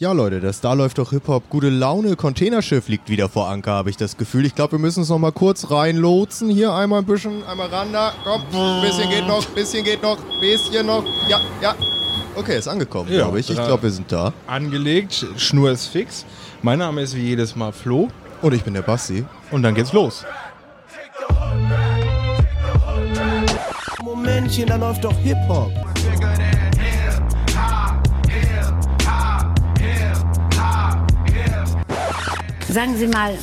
Ja, Leute, das da läuft doch Hip-Hop. Gute Laune. Containerschiff liegt wieder vor Anker, habe ich das Gefühl. Ich glaube, wir müssen es noch mal kurz reinlotsen. Hier einmal ein bisschen, einmal ran da. Komm, ein bisschen geht noch, bisschen geht noch, bisschen noch. Ja, ja. Okay, ist angekommen, Ja, glaube ich. Ich da- glaube, wir sind da. Angelegt, Schnur ist fix. Mein Name ist wie jedes Mal Flo. Und ich bin der Basti. Und dann geht's los. Momentchen, da läuft doch Hip-Hop. Sagen Sie mal,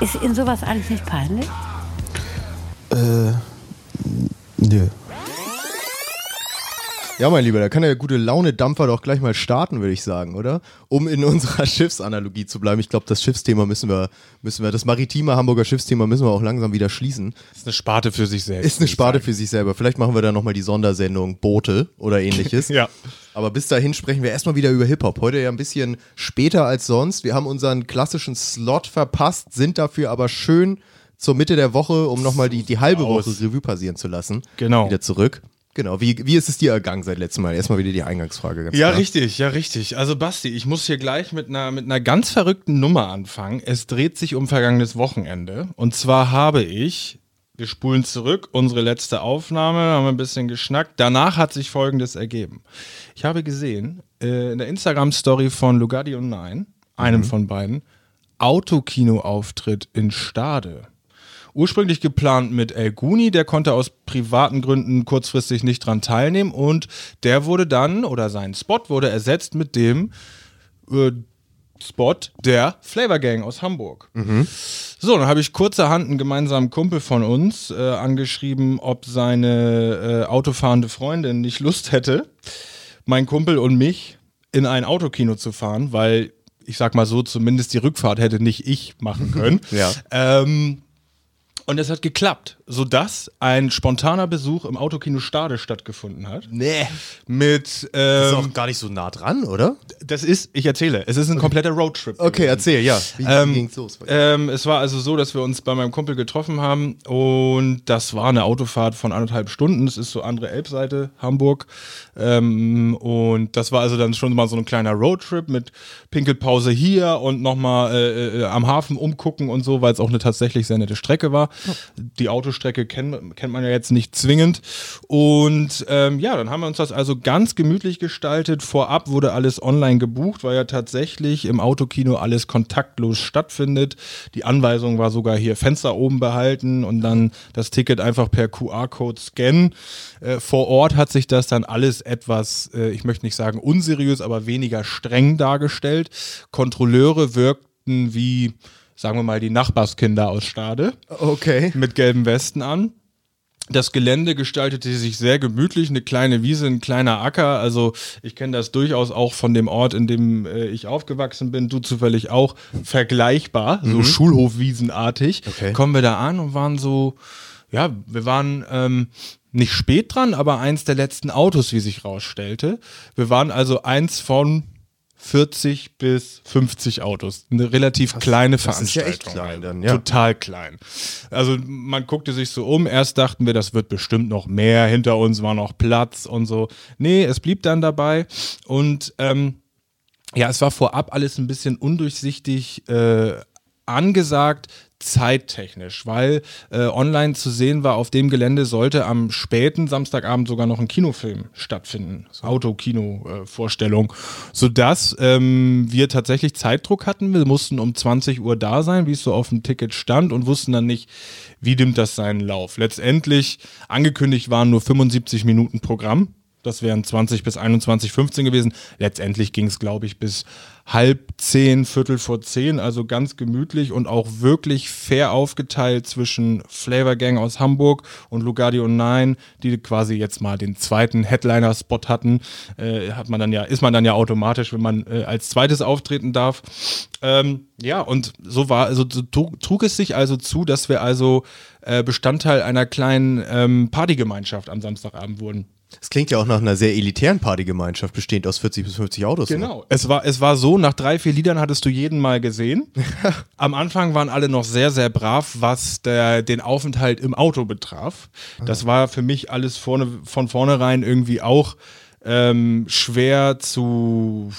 ist Ihnen sowas eigentlich nicht peinlich? Nö. Ja, mein Lieber, da kann der gute Laune-Dampfer doch gleich mal starten, würde ich sagen, oder? Um in unserer Schiffsanalogie zu bleiben. Ich glaube, das Schiffsthema müssen wir, müssen wir, das maritime Hamburger Schiffsthema müssen wir auch langsam wieder schließen. Ist eine Sparte für sich selbst. Ist eine Sparte für sich selber. Vielleicht machen wir da nochmal die Sondersendung Boote oder ähnliches. Ja. Aber bis dahin sprechen wir erstmal wieder über Hip-Hop. Heute ja ein bisschen später als sonst. Wir haben unseren klassischen Slot verpasst, sind dafür aber schön zur Mitte der Woche, um nochmal die, die halbe. Woche Revue passieren zu lassen. Genau. Wieder zurück. Genau. Wie, wie ist es dir ergangen seit letztem Mal? Erstmal wieder die Eingangsfrage. Ja, klar. richtig, ja, richtig. Also Basti, ich muss hier gleich mit einer, mit einer ganz verrückten Nummer anfangen. Es dreht sich um vergangenes Wochenende. Und zwar habe ich, wir spulen zurück, unsere letzte Aufnahme, haben ein bisschen geschnackt. Danach hat sich Folgendes ergeben. Ich habe gesehen, äh, in der Instagram-Story von Lugardi und Nein, einem von beiden, Autokino-Auftritt in Stade. Ursprünglich geplant mit El Guni, der konnte aus privaten Gründen kurzfristig nicht dran teilnehmen und der wurde dann, oder sein Spot wurde ersetzt mit dem äh, Spot der Flavor Gang aus Hamburg. So, dann habe ich kurzerhand einen gemeinsamen Kumpel von uns äh, angeschrieben, ob seine äh, autofahrende Freundin nicht Lust hätte, mein Kumpel und mich in ein Autokino zu fahren, weil ich sag mal so, zumindest die Rückfahrt hätte nicht ich machen können. Ja. Ähm, und es hat geklappt, sodass ein spontaner Besuch im Autokino Stade stattgefunden hat. Nee. Mit, Ist ähm, auch gar nicht so nah dran, oder? das ist, ich erzähle, es ist ein kompletter Roadtrip. Okay, gewesen. erzähl, ja. Wie, Ähm, ging's los? Ähm, es war also so, dass wir uns bei meinem Kumpel getroffen haben und das war eine Autofahrt von anderthalb Stunden. Das ist so andere Elbseite, Hamburg. Ähm, und das war also dann schon mal so ein kleiner Roadtrip mit Pinkelpause hier und nochmal äh, äh, am Hafen umgucken und so, weil es auch eine tatsächlich sehr nette Strecke war. Die Autostrecke kennt, kennt man ja jetzt nicht zwingend. Und ähm, ja, dann haben wir uns das also ganz gemütlich gestaltet. Vorab wurde alles online gebucht, weil ja tatsächlich im Autokino alles kontaktlos stattfindet. Die Anweisung war sogar hier Fenster oben behalten und dann das Ticket einfach per QR-Code scannen. Äh, vor Ort hat sich das dann alles etwas, äh, ich möchte nicht sagen unseriös, aber weniger streng dargestellt. Kontrolleure wirkten wie, sagen wir mal, die Nachbarskinder aus Stade Okay. mit gelben Westen an. Das Gelände gestaltete sich sehr gemütlich, eine kleine Wiese, ein kleiner Acker. Also ich kenne das durchaus auch von dem Ort, in dem äh, ich aufgewachsen bin. Du zufällig auch vergleichbar, so Schulhofwiesenartig. Okay. Kommen wir da an und waren so, ja, wir waren ähm, nicht spät dran, aber eins der letzten Autos, wie sich rausstellte. Wir waren also eins von 40 bis 50 Autos. Eine relativ kleine das ist ja Veranstaltung. echt klein dann, ja. Total klein. Also man guckte sich so um, erst dachten wir, das wird bestimmt noch mehr, hinter uns war noch Platz und so. Nee, es blieb dann dabei und ähm, ja, es war vorab alles ein bisschen undurchsichtig äh, angesagt, zeittechnisch, weil äh, online zu sehen war, auf dem Gelände sollte am späten Samstagabend sogar noch ein Kinofilm stattfinden. Autokino-Vorstellung. sodass ähm, wir tatsächlich Zeitdruck hatten. Wir mussten um 20 Uhr da sein, wie es so auf dem Ticket stand und wussten dann nicht, wie nimmt das seinen Lauf. Letztendlich angekündigt waren nur 75 Minuten Programm. Das wären 20 bis 21, 15 gewesen. Letztendlich ging es, glaube ich, bis halb zehn, Viertel vor zehn, also ganz gemütlich und auch wirklich fair aufgeteilt zwischen Flavor Gang aus Hamburg und Lugardi und Nine, die quasi jetzt mal den zweiten Headliner-Spot hatten. Äh, hat man dann ja, ist man dann ja automatisch, wenn man äh, als zweites auftreten darf. Ähm, ja, und so war, also so trug, trug es sich also zu, dass wir also äh, Bestandteil einer kleinen ähm, Partygemeinschaft am Samstagabend wurden. Das klingt ja auch nach einer sehr elitären Partygemeinschaft, bestehend aus 40 bis 50 Autos. ne? Genau. Es war, es war so, nach drei, vier Liedern hattest du jeden mal gesehen. Am Anfang waren alle noch sehr, sehr brav, was der, den Aufenthalt im Auto betraf. Das war für mich alles vorne, von vornherein irgendwie auch ähm, schwer zu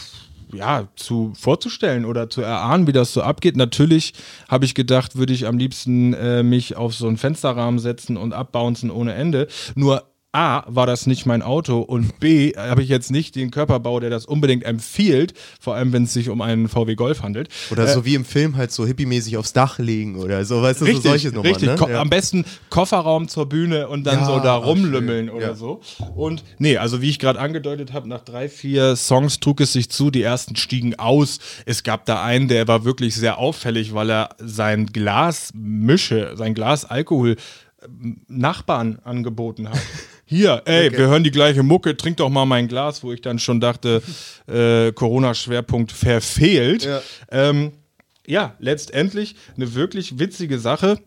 ja, zu vorzustellen oder zu erahnen, wie das so abgeht. Natürlich habe ich gedacht, würde ich am liebsten äh, mich auf so einen Fensterrahmen setzen und abbouncen ohne Ende. Nur A, war das nicht mein Auto und B, habe ich jetzt nicht den Körperbau, der das unbedingt empfiehlt, vor allem wenn es sich um einen VW Golf handelt. Oder so wie im Film halt so hippiemäßig aufs Dach legen oder so, weißt du, Richtig, so solches nochmal. richtig. Ne? Ja. Am besten Kofferraum zur Bühne und dann Ja, so da rumlümmeln oder Ja. so. Und nee, also wie ich gerade angedeutet habe, nach drei, vier Songs trug es sich zu, die ersten stiegen aus. Es gab da einen, der war wirklich sehr auffällig, weil er sein Glas Mische, sein Glas Alkohol ähm, Nachbarn angeboten hat. Hier, ey, wir hören die gleiche Mucke, trink doch mal mein Glas, wo ich dann schon dachte, äh, Corona-Schwerpunkt verfehlt. Ja. Ähm, ja, letztendlich eine wirklich witzige Sache.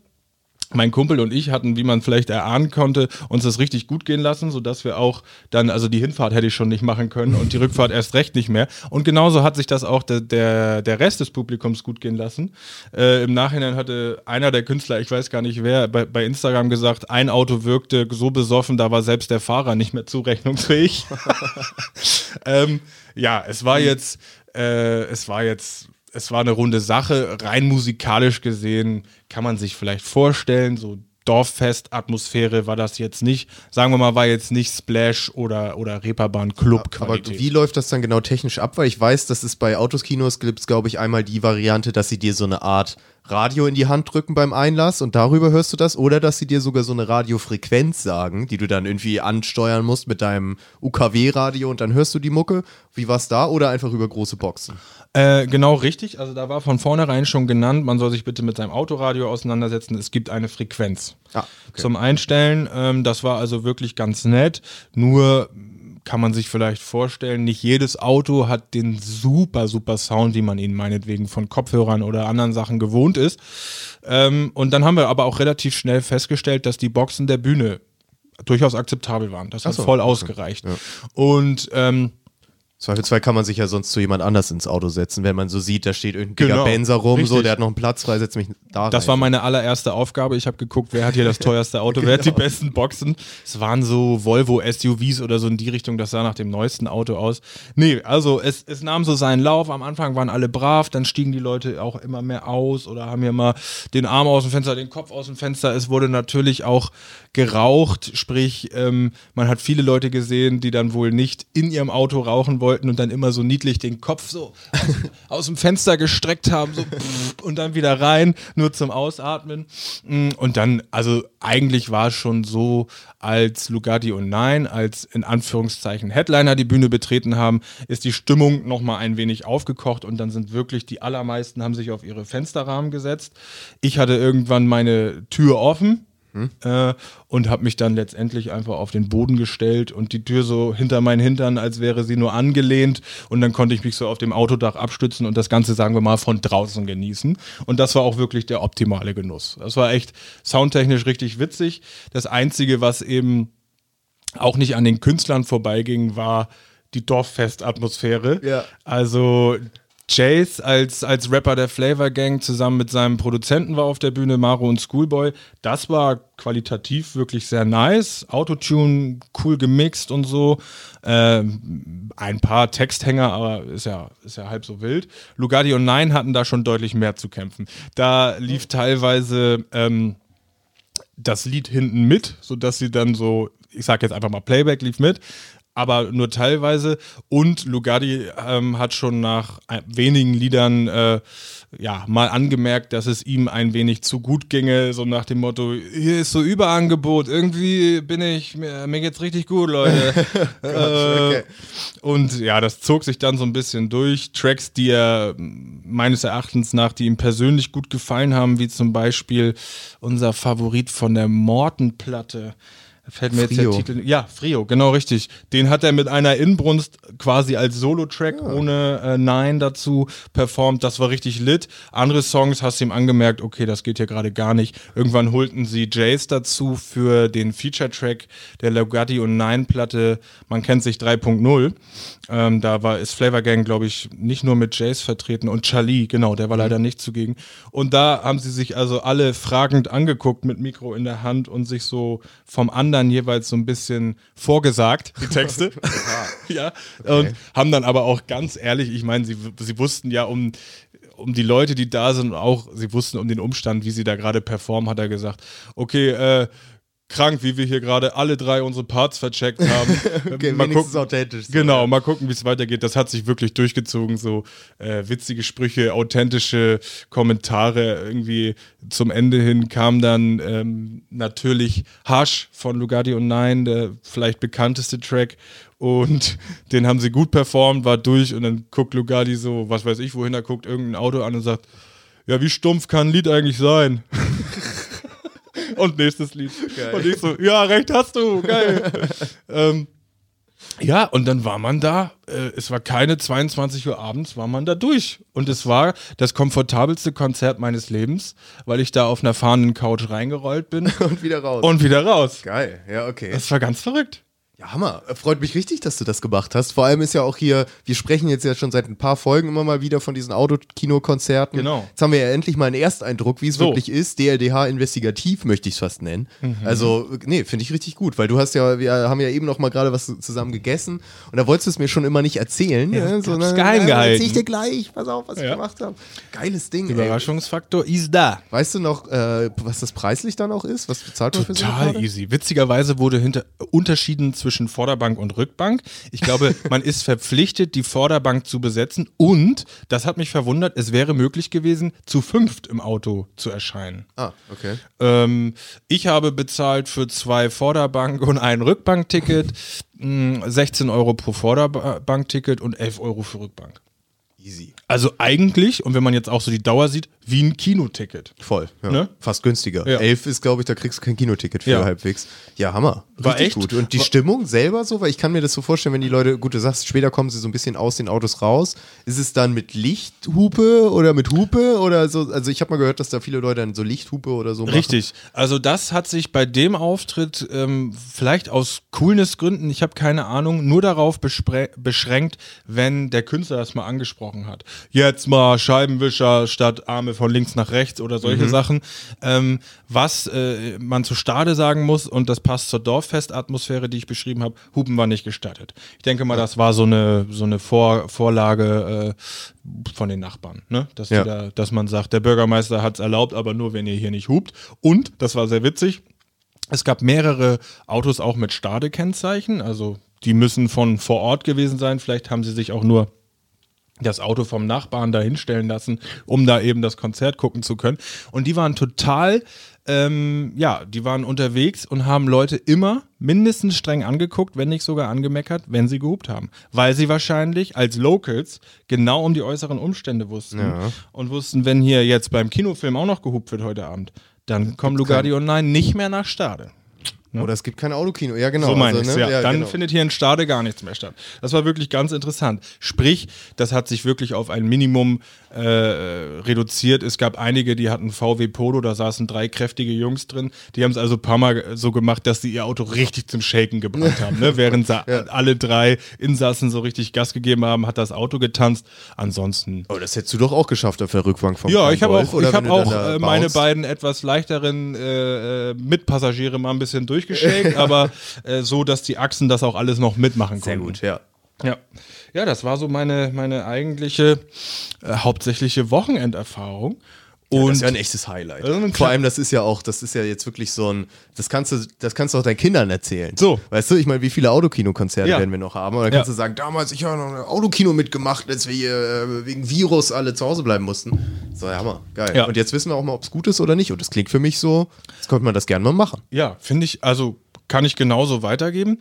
Mein Kumpel und ich hatten, wie man vielleicht erahnen konnte, uns das richtig gut gehen lassen, sodass wir auch dann, also die Hinfahrt hätte ich schon nicht machen können und die Rückfahrt erst recht nicht mehr. Und genauso hat sich das auch der, der, der Rest des Publikums gut gehen lassen. Äh, Im Nachhinein hatte einer der Künstler, ich weiß gar nicht wer, bei, bei Instagram gesagt, ein Auto wirkte so besoffen, da war selbst der Fahrer nicht mehr zurechnungsfähig. ähm, ja, es war jetzt, äh, es war jetzt, es war eine runde Sache. Rein musikalisch gesehen kann man sich vielleicht vorstellen, so Dorffest-Atmosphäre war das jetzt nicht. Sagen wir mal, war jetzt nicht Splash oder, oder Reeperbahn Club Aber wie läuft das dann genau technisch ab? Weil ich weiß, dass es bei Autoskinos gibt, glaube ich, einmal die Variante, dass sie dir so eine Art Radio in die Hand drücken beim Einlass und darüber hörst du das. Oder dass sie dir sogar so eine Radiofrequenz sagen, die du dann irgendwie ansteuern musst mit deinem UKW-Radio und dann hörst du die Mucke. Wie war's da? Oder einfach über große Boxen? Äh, genau richtig. Also da war von vornherein schon genannt, man soll sich bitte mit seinem Autoradio auseinandersetzen. Es gibt eine Frequenz Ah, okay. zum Einstellen. Ähm, das war also wirklich ganz nett. Nur kann man sich vielleicht vorstellen, nicht jedes Auto hat den super, super Sound, wie man ihn meinetwegen von Kopfhörern oder anderen Sachen gewohnt ist. Ähm, und dann haben wir aber auch relativ schnell festgestellt, dass die Boxen der Bühne durchaus akzeptabel waren. Das hat so, voll okay. ausgereicht. Und ähm, Zweifelsfall kann man sich ja sonst zu jemand anders ins Auto setzen, wenn man so sieht, da steht irgendein Genau, Benzer rum, so, der hat noch einen Platz frei, setz mich da Das rein. war meine allererste Aufgabe. Ich habe geguckt, wer hat hier das teuerste Auto, wer hat die besten Boxen. Es waren so Volvo-SUVs oder so in die Richtung, das sah nach dem neuesten Auto aus. Nee, also es, es nahm so seinen Lauf. Am Anfang waren alle brav, dann stiegen die Leute auch immer mehr aus oder haben hier mal den Arm aus dem Fenster, den Kopf aus dem Fenster. Es wurde natürlich auch geraucht, sprich, ähm, man hat viele Leute gesehen, die dann wohl nicht in ihrem Auto rauchen wollten und dann immer so niedlich den Kopf so aus, dem Fenster gestreckt haben, so und dann wieder rein, nur zum Ausatmen. Mm, Und dann, also eigentlich war es schon so, als Lugatti und Nein, als in Anführungszeichen Headliner die Bühne betreten haben, ist die Stimmung nochmal ein wenig aufgekocht und dann sind wirklich die allermeisten haben sich auf ihre Fensterrahmen gesetzt. Ich hatte irgendwann meine Tür offen, äh, und habe mich dann letztendlich einfach auf den Boden gestellt und die Tür so hinter meinen Hintern, als wäre sie nur angelehnt und dann konnte ich mich so auf dem Autodach abstützen und das Ganze, sagen wir mal, von draußen genießen. Und das war auch wirklich der optimale Genuss. Das war echt soundtechnisch richtig witzig. Das Einzige, was eben auch nicht an den Künstlern vorbeiging, war die Dorffest-Atmosphäre. Ja. Also Chase als, als Rapper der Flavor Gang zusammen mit seinem Produzenten war auf der Bühne, Maro und Schoolboy. Das war qualitativ wirklich sehr nice. Autotune cool gemixt und so. Ähm, ein paar Texthänger, aber ist ja, ist ja halb so wild. Lugatti und Nine hatten da schon deutlich mehr zu kämpfen. Da lief teilweise ähm, das Lied hinten mit, sodass sie dann so, ich sag jetzt einfach mal Playback lief mit, aber nur teilweise. Und Lugatti ähm, hat schon nach wenigen Liedern äh, ja mal angemerkt, dass es ihm ein wenig zu gut ginge, so nach dem Motto: Hier ist so Überangebot, irgendwie bin ich mir, mir geht's richtig gut, Leute. äh, und ja, das zog sich dann so ein bisschen durch. Tracks, die er meines Erachtens nach, die ihm persönlich gut gefallen haben, wie zum Beispiel unser Favorit von der Morten-Platte. Fällt mir Frio. jetzt der Titel. Ja, Frio, genau richtig. Den hat er mit einer Inbrunst quasi als Solo-Track ohne äh, Nein dazu performt. Das war richtig lit. Andere Songs hast du ihm angemerkt, okay, das geht hier gerade gar nicht. Irgendwann holten sie Jace dazu für den Feature-Track der Lugatti und Nein-Platte. Man kennt sich 3.0. Ähm, da war ist Flavor Gang, glaube ich, nicht nur mit Jace vertreten und Charlie, genau, der war leider nicht zugegen. Und da haben sie sich also alle fragend angeguckt mit Mikro in der Hand und sich so vom anderen dann jeweils so ein bisschen vorgesagt, die Texte. ja. Und haben dann aber auch ganz ehrlich, ich meine, sie, sie wussten ja um, um die Leute, die da sind, und auch sie wussten um den Umstand, wie sie da gerade performen, hat er gesagt, okay, äh, krank, wie wir hier gerade alle drei unsere Parts vercheckt haben. Okay, mal gucken, authentisch. so, Genau, ja. mal gucken, wie es weitergeht. Das hat sich wirklich durchgezogen, so äh, witzige Sprüche, authentische Kommentare. Irgendwie zum Ende hin kam dann ähm, natürlich Hush von Lugardi und Nein, der vielleicht bekannteste Track. Und den haben sie gut performt, war durch und dann guckt Lugardi so, was weiß ich, wohin er guckt, irgendein Auto an und sagt, ja, wie stumpf kann ein Lied eigentlich sein? und nächstes Lied. Und ich so, ja, recht hast du, geil. ähm, ja, und dann war man da. Äh, es war keine 22 Uhr abends, war man da durch. Und es war das komfortabelste Konzert meines Lebens, weil ich da auf einer fahrenden Couch reingerollt bin Und wieder raus. und wieder raus. Geil, ja, okay. Das war ganz verrückt. Ja, Hammer. Freut mich richtig, dass du das gemacht hast. Vor allem ist ja auch hier, wir sprechen jetzt ja schon seit ein paar Folgen immer mal wieder von diesen Autokino-Konzerten. Genau. Jetzt haben wir ja endlich mal einen Ersteindruck, wie es So. Mhm. wirklich ist. DLDH investigativ möchte ich es fast nennen. Also, nee, finde ich richtig gut, weil du hast ja, wir haben ja eben noch mal gerade was zusammen gegessen und da wolltest du es mir schon immer nicht erzählen. Ja, ne? na, geheim na, gehalten. Erzähl ich dir gleich. Pass auf, was ich Ja. gemacht habe. Geiles Ding, ey. Überraschungsfaktor ist da. Weißt du noch, äh, was das preislich dann auch ist? Was bezahlt man für so Total easy. Witzigerweise wurde hinter unterschieden zwischen Vorderbank und Rückbank. Ich glaube, man ist verpflichtet, die Vorderbank zu besetzen und, das hat mich verwundert, es wäre möglich gewesen, zu fünft im Auto zu erscheinen. Ah, okay. Ähm, ich habe bezahlt für zwei Vorderbank- und ein Rückbankticket, mh, 16 Euro pro Vorderbankticket und 11 Euro für Rückbank. Easy. Also eigentlich, und wenn man jetzt auch so die Dauer sieht, wie ein Kinoticket. Voll. Ja. Ne? Fast günstiger. Ja. Elf ist, glaube ich, da kriegst du kein Kinoticket für Ja. halbwegs. Ja, Hammer. War Richtig echt- gut. Und die war- Stimmung selber so, weil ich kann mir das so vorstellen, wenn die Leute, gut, du sagst, später kommen sie so ein bisschen aus den Autos raus. Ist es dann mit Lichthupe oder mit Hupe oder so? Also ich habe mal gehört, dass da viele Leute dann so Lichthupe oder so machen. Richtig. Also das hat sich bei dem Auftritt ähm, vielleicht aus Coolness-Gründen, ich habe keine Ahnung, nur darauf beschränkt, wenn der Künstler das mal angesprochen hat. Jetzt mal Scheibenwischer statt Arme von links nach rechts oder solche Sachen. Ähm, was äh, man zu Stade sagen muss, und das passt zur Dorffestatmosphäre, die ich beschrieben habe, Hupen war nicht gestattet. Ich denke mal, das war so eine, so eine Vor Vorlage äh, von den Nachbarn, ne? dass, Ja. da, dass man sagt, der Bürgermeister hat es erlaubt, aber nur, wenn ihr hier nicht hupt. Und, das war sehr witzig, es gab mehrere Autos auch mit Stade-Kennzeichen, also die müssen von vor Ort gewesen sein. Vielleicht haben sie sich auch nur das Auto vom Nachbarn da hinstellen lassen, um da eben das Konzert gucken zu können. Und die waren total, ähm, ja, die waren unterwegs und haben Leute immer mindestens streng angeguckt, wenn nicht sogar angemeckert, wenn sie gehupt haben. Weil sie wahrscheinlich als Locals genau um die äußeren Umstände wussten und wussten, wenn hier jetzt beim Kinofilm auch noch gehupt wird heute Abend, dann kommen Lugardi und Nein nicht mehr nach Stade. Oder es gibt kein Autokino. Ja, genau. So meine also, ich ne? ja. Dann genau. findet hier in Stade gar nichts mehr statt. Das war wirklich ganz interessant. Sprich, das hat sich wirklich auf ein Minimum äh, reduziert. Es gab einige, die hatten VW Polo, da saßen drei kräftige Jungs drin. Die haben es also ein paar Mal so gemacht, dass sie ihr Auto richtig zum Shaken gebracht haben. Ne? Während sie alle drei Insassen so richtig Gas gegeben haben, hat das Auto getanzt. Ansonsten Oh, das hättest du doch auch geschafft auf der Rückbank vom ja, ich habe auch, ich hab auch äh, meine beiden etwas leichteren äh, äh, Mitpassagiere mal ein bisschen durchgeschakt, aber äh, so, dass die Achsen das auch alles noch mitmachen Sehr konnten. gut, ja. Ja. ja, das war so meine, meine eigentliche äh, hauptsächliche Wochenenderfahrung. Und Und das ist ja ein echtes Highlight. Also ein Vor allem, das ist ja auch, das ist ja jetzt wirklich so ein, das kannst du, das kannst du auch deinen Kindern erzählen. So. Weißt du, ich meine, wie viele Autokinokonzerte Ja. werden wir noch haben? Und dann kannst Ja. du sagen, damals, ich habe noch ein Autokino mitgemacht, als wir hier äh, wegen Virus alle zu Hause bleiben mussten. So, ja, Hammer, geil. Ja. Und jetzt wissen wir auch mal, ob es gut ist oder nicht. Und das klingt für mich so, jetzt könnte man das gerne mal machen. Ja, finde ich, also kann ich genauso weitergeben.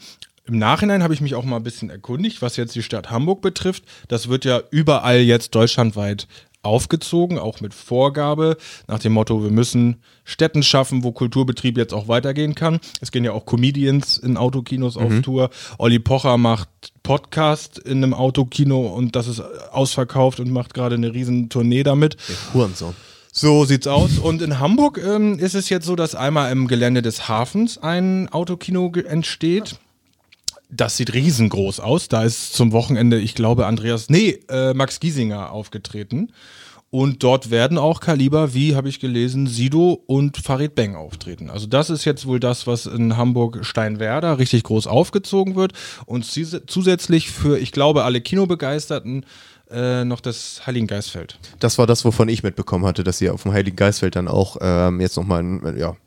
Im Nachhinein habe ich mich auch mal ein bisschen erkundigt, was jetzt die Stadt Hamburg betrifft. Das wird ja überall jetzt deutschlandweit aufgezogen, auch mit Vorgabe nach dem Motto, wir müssen Städten schaffen, wo Kulturbetrieb jetzt auch weitergehen kann. Es gehen ja auch Comedians in Autokinos auf Tour. Olli Pocher macht Podcast in einem Autokino und das ist ausverkauft und macht gerade eine riesen Tournee damit. Hurensohn. So sieht's aus. Und in Hamburg ähm, ist es jetzt so, dass einmal im Gelände des Hafens ein Autokino entsteht. Das sieht riesengroß aus. Da ist zum Wochenende, ich glaube, Andreas, nee, äh, Max Giesinger aufgetreten. Und dort werden auch Kaliber, wie habe ich gelesen, Sido und Farid Beng auftreten. Also das ist jetzt wohl das, was in Hamburg Steinwerder richtig groß aufgezogen wird. Und zus- zusätzlich für, ich glaube, alle Kinobegeisterten äh, noch das Heiligen Geistfeld. Das war das, wovon ich mitbekommen hatte, dass sie auf dem Heiligen Geistfeld dann auch ähm, jetzt nochmal ja,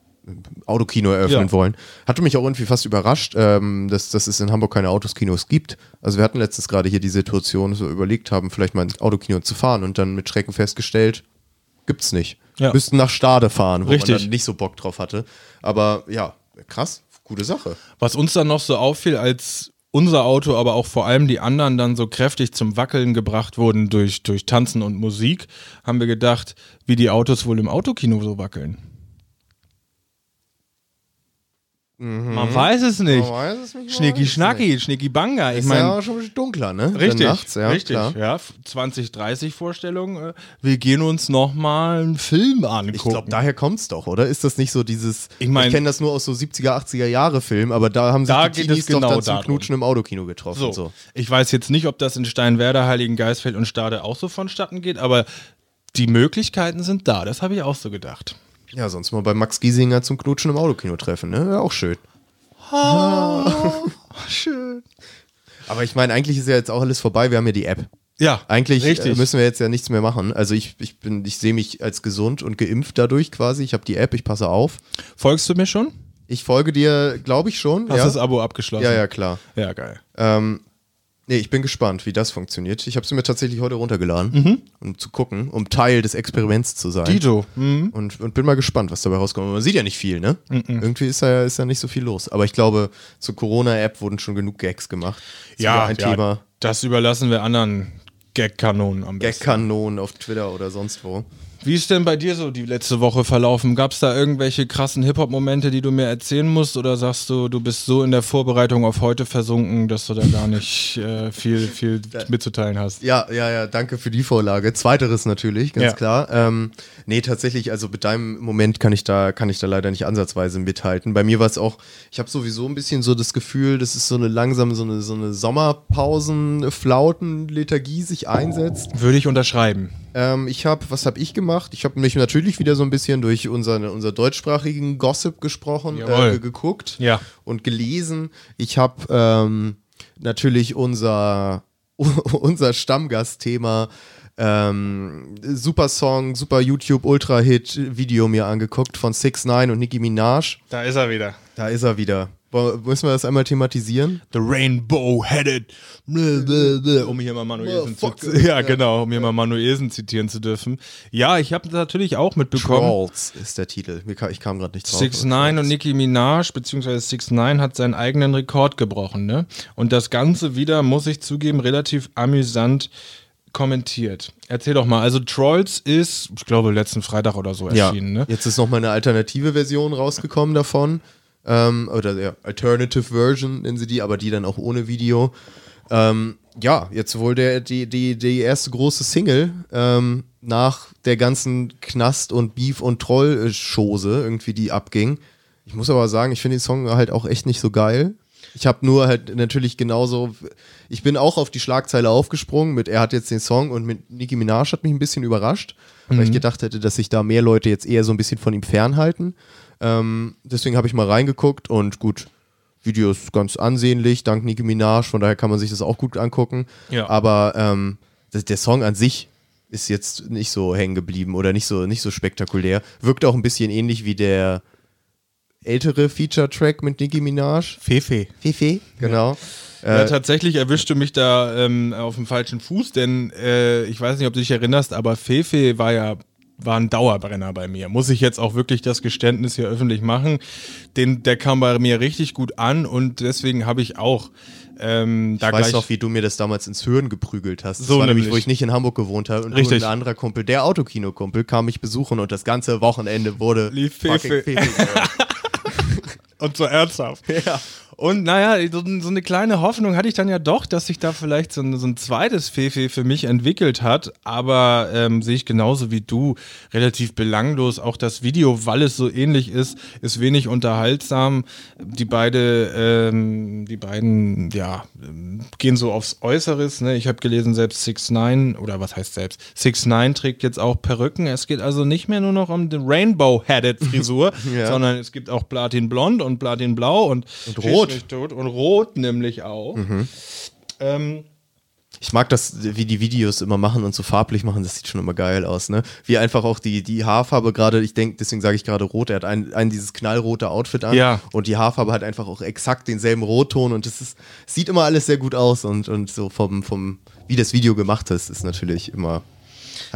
Autokino eröffnen Ja. wollen. Hatte mich auch irgendwie fast überrascht, ähm, dass, dass es in Hamburg keine Autokinos gibt. Also wir hatten letztens gerade hier die Situation, dass wir überlegt haben, vielleicht mal ins Autokino zu fahren und dann mit Schrecken festgestellt, gibt's nicht. Ja. Müssten nach Stade fahren, wo Richtig. man dann nicht so Bock drauf hatte. Aber ja, krass, gute Sache. Was uns dann noch so auffiel, als unser Auto, aber auch vor allem die anderen dann so kräftig zum Wackeln gebracht wurden durch, durch Tanzen und Musik, haben wir gedacht, wie die Autos wohl im Autokino so wackeln. Man weiß es nicht. Man weiß es nicht, Schnicki es Schnacki, Schnicki Banga. Ich Ist meine, ja auch schon ein bisschen dunkler, ne? Richtig, nachts, ja, richtig, klar. ja. 2030 Vorstellung. äh, Wir gehen uns nochmal einen Film angucken. Ich glaube, daher kommt's doch, oder? Ist das nicht so dieses. Ich mein- kenne das nur aus so 70er, 80er Jahre Filmen, aber da haben sich Da die es Teenies doch genau dann zum darum. Knutschen im Autokino getroffen. so. So. Ich weiß jetzt nicht, ob das in Steinwerder, Heiligen Geistfeld und Stade auch so vonstatten geht, aber die Möglichkeiten sind da. Das habe ich auch so gedacht. Ja, sonst mal bei Max Giesinger zum Knutschen im Autokino treffen, ne? Ja, auch schön. Schön. Aber ich meine, eigentlich ist ja jetzt auch alles vorbei. Wir haben ja die App. Ja, Eigentlich richtig. äh, müssen wir jetzt ja nichts mehr machen. Also ich, ich bin, ich sehe mich als gesund und geimpft dadurch quasi. Ich habe die App, ich passe auf. Folgst du mir schon? Ich folge dir, glaube ich schon. Hast ja? das Abo abgeschlossen? ja, ja, klar. Ja, geil. Ähm, nee, ich bin gespannt, wie das funktioniert. Ich habe sie mir tatsächlich heute runtergeladen, um zu gucken, um Teil des Experiments zu sein. Dito. Mhm. Und, und bin mal gespannt, was dabei rauskommt. Man sieht ja nicht viel, ne? Irgendwie ist da, ist da nicht so viel los. Aber ich glaube, zur Corona-App wurden schon genug Gags gemacht. Ist wieder ein ja, Thema. Das überlassen wir anderen Gag-Kanonen am besten. Gag-Kanonen auf Twitter oder sonst wo. Wie ist denn bei dir so die letzte Woche verlaufen? Gab es da irgendwelche krassen Hip-Hop-Momente, die du mir erzählen musst? Oder sagst du, du bist so in der Vorbereitung auf heute versunken, dass du da gar nicht äh, viel, viel mitzuteilen hast? Ja, ja, ja, danke für die Vorlage. Zweiteres natürlich, ganz Ja. klar. Ähm, nee, tatsächlich, also mit deinem Moment kann ich da, kann ich da leider nicht ansatzweise mithalten. Bei mir war es auch, ich habe sowieso ein bisschen so das Gefühl, dass es so eine langsam so eine, so eine Sommerpausen-Flauten-Lethargie sich einsetzt. Würde ich unterschreiben. Ähm, ich habe, was habe ich gemacht? Ich habe mich natürlich wieder so ein bisschen durch unseren, unser deutschsprachigen Gossip gesprochen, äh, geguckt Ja. und gelesen. Ich habe ähm, natürlich unser, unser Stammgastthema ähm, super Song, super YouTube Ultra-Hit Video mir angeguckt von 6 9 und Nicki Minaj. Da ist er wieder. Da ist er wieder. Wollen- Müssen wir das einmal thematisieren? The Rainbow-Headed. Um hier mal Manuelsen zu, Motherfucker. ja, genau, um hier mal Manuelsen zitieren zu dürfen. Ja, ich habe natürlich auch mitbekommen. Trolls ist der Titel. Ich kam gerade nicht drauf. 6 9 und Nicki Minaj, beziehungsweise 6 9 hat seinen eigenen Rekord gebrochen, ne? Und das Ganze wieder, muss ich zugeben, relativ amüsant kommentiert. Erzähl doch mal, also Trolls ist, ich glaube, letzten Freitag oder so Ja, erschienen, ne? jetzt ist nochmal eine alternative Version rausgekommen davon. Ähm, oder ja, Alternative Version nennen sie die, aber die dann auch ohne Video. Ähm, ja, jetzt wohl der, die, die, die erste große Single ähm, nach der ganzen Knast- und Beef- und Troll-Chose irgendwie, die abging. Ich muss aber sagen, ich finde den Song halt auch echt nicht so geil. Ich habe nur halt natürlich genauso, ich bin auch auf die Schlagzeile aufgesprungen mit, er hat jetzt den Song und mit Nicki Minaj hat mich ein bisschen überrascht, weil ich gedacht hätte, dass sich da mehr Leute jetzt eher so ein bisschen von ihm fernhalten. Ähm, deswegen habe ich mal reingeguckt und gut, Video ist ganz ansehnlich, dank Nicki Minaj, von daher kann man sich das auch gut angucken. Ja. Aber ähm, das, der Song an sich ist jetzt nicht so hängen geblieben oder nicht so, nicht so spektakulär. Wirkt auch ein bisschen ähnlich wie der ältere Feature-Track mit Nicki Minaj. Fefe. Fifi, genau. Ja, Äh, tatsächlich erwischte mich da ähm, auf dem falschen Fuß, denn äh, ich weiß nicht, ob du dich erinnerst, aber Fefe war ja war ein Dauerbrenner bei mir. Muss ich jetzt auch wirklich das Geständnis hier öffentlich machen. Den, der kam bei mir richtig gut an und deswegen habe ich auch ähm, da ich weiß noch, wie du mir das damals ins Hirn geprügelt hast. Das So nämlich, wo ich nicht in Hamburg gewohnt habe und Richtig. ein anderer Kumpel, der Autokino-Kumpel, kam mich besuchen und das ganze Wochenende wurde Lief fucking Fefe. Gehört. und so ernsthaft. ja. Und naja, so, so, eine kleine Hoffnung hatte ich dann ja doch, dass sich da vielleicht so ein, so ein zweites Fefe für mich entwickelt hat. Aber ähm, sehe ich genauso wie du, relativ belanglos. Auch das Video, weil es so ähnlich ist, ist wenig unterhaltsam. Die beide, ähm, die beiden, ja, gehen so aufs Äußeres. Ne? Ich habe gelesen, selbst 6 9 oder was heißt selbst? 6 9 trägt jetzt auch Perücken. Es geht also nicht mehr nur noch um die Rainbow-Headed Frisur, ja. sondern es gibt auch Platin Blond und Platin Blau und, und Rot tot. Und rot nämlich auch. Mhm. Ähm, ich mag das, wie die Videos immer machen und so farblich machen, das sieht schon immer geil aus, ne? Wie einfach auch die, die Haarfarbe gerade, ich denke, deswegen sage ich gerade rot, er hat ein, ein dieses knallrote Outfit an ja. und die Haarfarbe hat einfach auch exakt denselben Rotton und ist, sieht immer alles sehr gut aus und, und so vom, vom, wie das Video gemacht ist, ist natürlich immer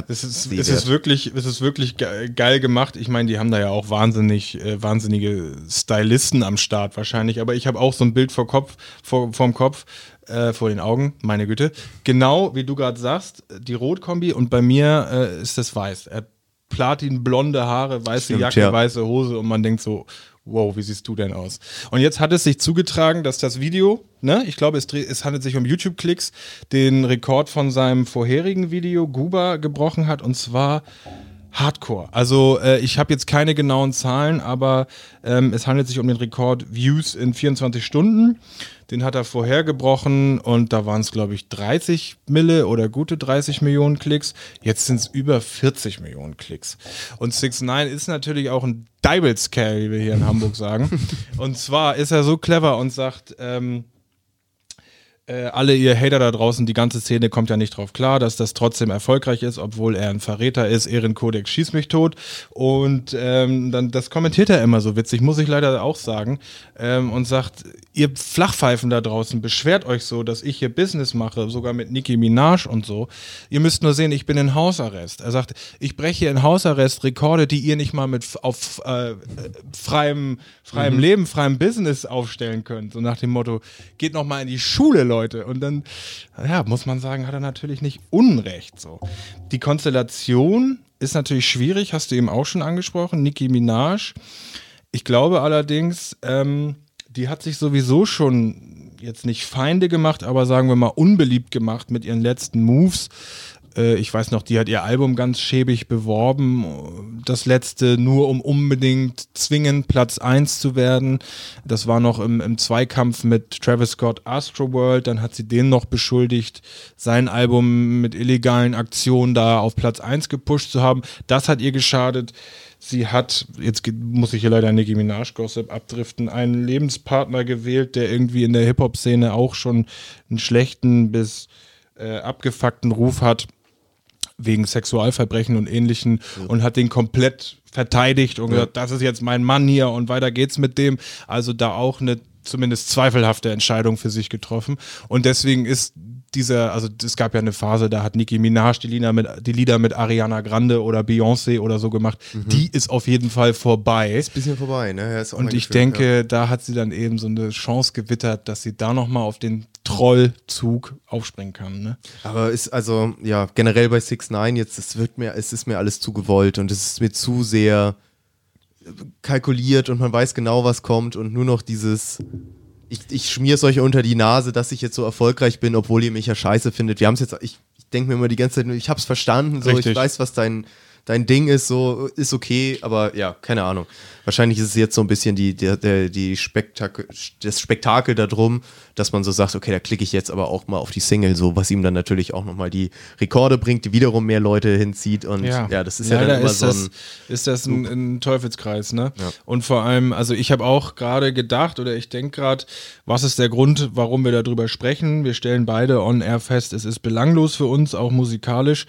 es ist, es ist wirklich, es ist wirklich geil gemacht. Ich meine, die haben da ja auch wahnsinnig, äh, wahnsinnige Stylisten am Start wahrscheinlich. Aber ich habe auch so ein Bild vor Kopf, vor, vorm Kopf, äh, vor den Augen, meine Güte. Genau wie du gerade sagst, die Rotkombi und bei mir äh, ist das weiß. Er Platin, blonde Haare, weiße Stimmt, Jacke, ja. weiße Hose und man denkt so, wow, wie siehst du denn aus? Und jetzt hat es sich zugetragen, dass das Video, ne, ich glaube, es, es handelt sich um YouTube-Klicks, den Rekord von seinem vorherigen Video Guba gebrochen hat und zwar Hardcore. Also äh, ich habe jetzt keine genauen Zahlen, aber ähm, es handelt sich um den Rekord Views in 24 Stunden. Den hat er vorher gebrochen und da waren es, glaube ich, 30 Mille oder gute 30 Millionen Klicks. Jetzt sind es über 40 Millionen Klicks. Und 6 9 ist natürlich auch ein Diebelskerl, wie wir hier in Hamburg sagen. und zwar ist er so clever und sagt, ähm, äh, alle ihr Hater da draußen, die ganze Szene kommt ja nicht drauf klar, dass das trotzdem erfolgreich ist, obwohl er ein Verräter ist. Ehrenkodex schießt mich tot. Und ähm, dann das kommentiert er immer so witzig, muss ich leider auch sagen. Ähm, und sagt, ihr Flachpfeifen da draußen, beschwert euch so, dass ich hier Business mache, sogar mit Nicki Minaj und so. Ihr müsst nur sehen, ich bin in Hausarrest. Er sagt, ich breche hier in Hausarrest Rekorde, die ihr nicht mal mit auf äh, freiem, freiem mhm. Leben, freiem Business aufstellen könnt. So nach dem Motto, geht noch mal in die Schule, Leute. Leute. Und dann, ja, muss man sagen, hat er natürlich nicht Unrecht. So. Die Konstellation ist natürlich schwierig, hast du eben auch schon angesprochen. Nicki Minaj. Ich glaube allerdings, ähm, die hat sich sowieso schon jetzt nicht Feinde gemacht, aber sagen wir mal unbeliebt gemacht mit ihren letzten Moves. Äh, ich weiß noch, die hat ihr Album ganz schäbig beworben. Das letzte nur, um unbedingt zwingend Platz 1 zu werden. Das war noch im, im Zweikampf mit Travis Scott Astroworld. Dann hat sie den noch beschuldigt, sein Album mit illegalen Aktionen da auf Platz 1 gepusht zu haben. Das hat ihr geschadet. Sie hat, jetzt muss ich hier leider Nicki Minaj Gossip abdriften, einen Lebenspartner gewählt, der irgendwie in der Hip-Hop-Szene auch schon einen schlechten bis äh, abgefuckten Ruf hat wegen Sexualverbrechen und ähnlichen ja. und hat den komplett verteidigt und ja. gesagt, das ist jetzt mein Mann hier und weiter geht's mit dem. Also da auch eine zumindest zweifelhafte Entscheidung für sich getroffen. Und deswegen ist dieser, also es gab ja eine Phase, da hat Nicki Minaj die Lieder mit, die Lieder mit Ariana Grande oder Beyoncé oder so gemacht. Mhm. Die ist auf jeden Fall vorbei. Ist ein bisschen vorbei, ne? Und ich denke, ja. da hat sie dann eben so eine Chance gewittert, dass sie da nochmal auf den Trollzug aufspringen kann. Ne? Aber ist also, ja, generell bei 6 9 jetzt, es wird mir, es ist mir alles zu gewollt und es ist mir zu sehr kalkuliert und man weiß genau, was kommt und nur noch dieses ich, ich schmier es euch unter die Nase, dass ich jetzt so erfolgreich bin, obwohl ihr mich ja scheiße findet. Wir haben es jetzt, ich, ich denke mir immer die ganze Zeit, ich hab's verstanden, so, ich weiß, was dein, dein Ding ist, so, ist okay, aber ja, keine Ahnung. Wahrscheinlich ist es jetzt so ein bisschen die, der, der, die Spektakel, das Spektakel darum, dass man so sagt, okay, da klicke ich jetzt aber auch mal auf die Single, so, was ihm dann natürlich auch nochmal die Rekorde bringt, die wiederum mehr Leute hinzieht und ja, ja das ist ja, ja dann immer ist so ein. ist das ein, ein, Teufelskreis, ne? Ja. Und vor allem, also ich habe auch gerade gedacht oder ich denke gerade, was ist der Grund, warum wir darüber sprechen? Wir stellen beide on air fest, es ist belanglos für uns, auch musikalisch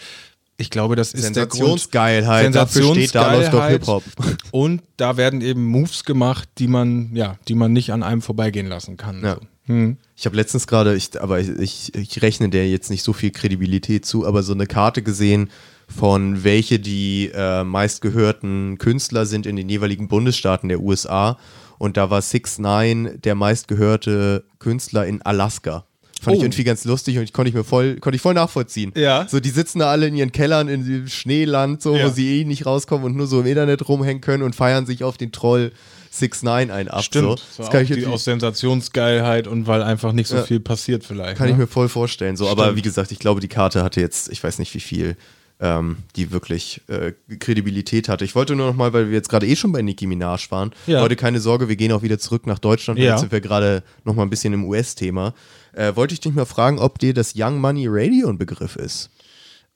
ich glaube, das ist Sensationsgeilheit. Sensationsgeilheit. Dafür steht, da läuft doch Hip-Hop. Und da werden eben Moves gemacht, die man, ja, die man nicht an einem vorbeigehen lassen kann. Ja. Hm. Ich habe letztens gerade, aber ich, ich rechne der jetzt nicht so viel Kredibilität zu, aber so eine Karte gesehen von welche die äh, meistgehörten Künstler sind in den jeweiligen Bundesstaaten der USA. Und da war 6 9 der meistgehörte Künstler in Alaska. Fand Oh. ich irgendwie ganz lustig und ich konnte ich mir voll, konnte ich voll nachvollziehen. Ja. So, die sitzen da alle in ihren Kellern in dem Schneeland, so, Ja. wo sie eh nicht rauskommen und nur so im Internet rumhängen können und feiern sich auf den Troll 6 9 ein ab. Stimmt. So. Das kann, ich, die aus Sensationsgeilheit und weil einfach nicht so Ja. viel passiert vielleicht. kann ne? ich mir voll vorstellen. So, aber Stimmt. wie gesagt, ich glaube, die Karte hatte jetzt, ich weiß nicht wie viel, ähm, die wirklich äh, Kredibilität hatte. Ich wollte nur noch mal, weil wir jetzt gerade eh schon bei Nicki Minaj waren, Ja. Leute, keine Sorge, wir gehen auch wieder zurück nach Deutschland. Ja. Jetzt sind wir gerade noch mal ein bisschen im US-Thema. Äh, wollte ich dich mal fragen, ob dir das Young Money Radio ein Begriff ist.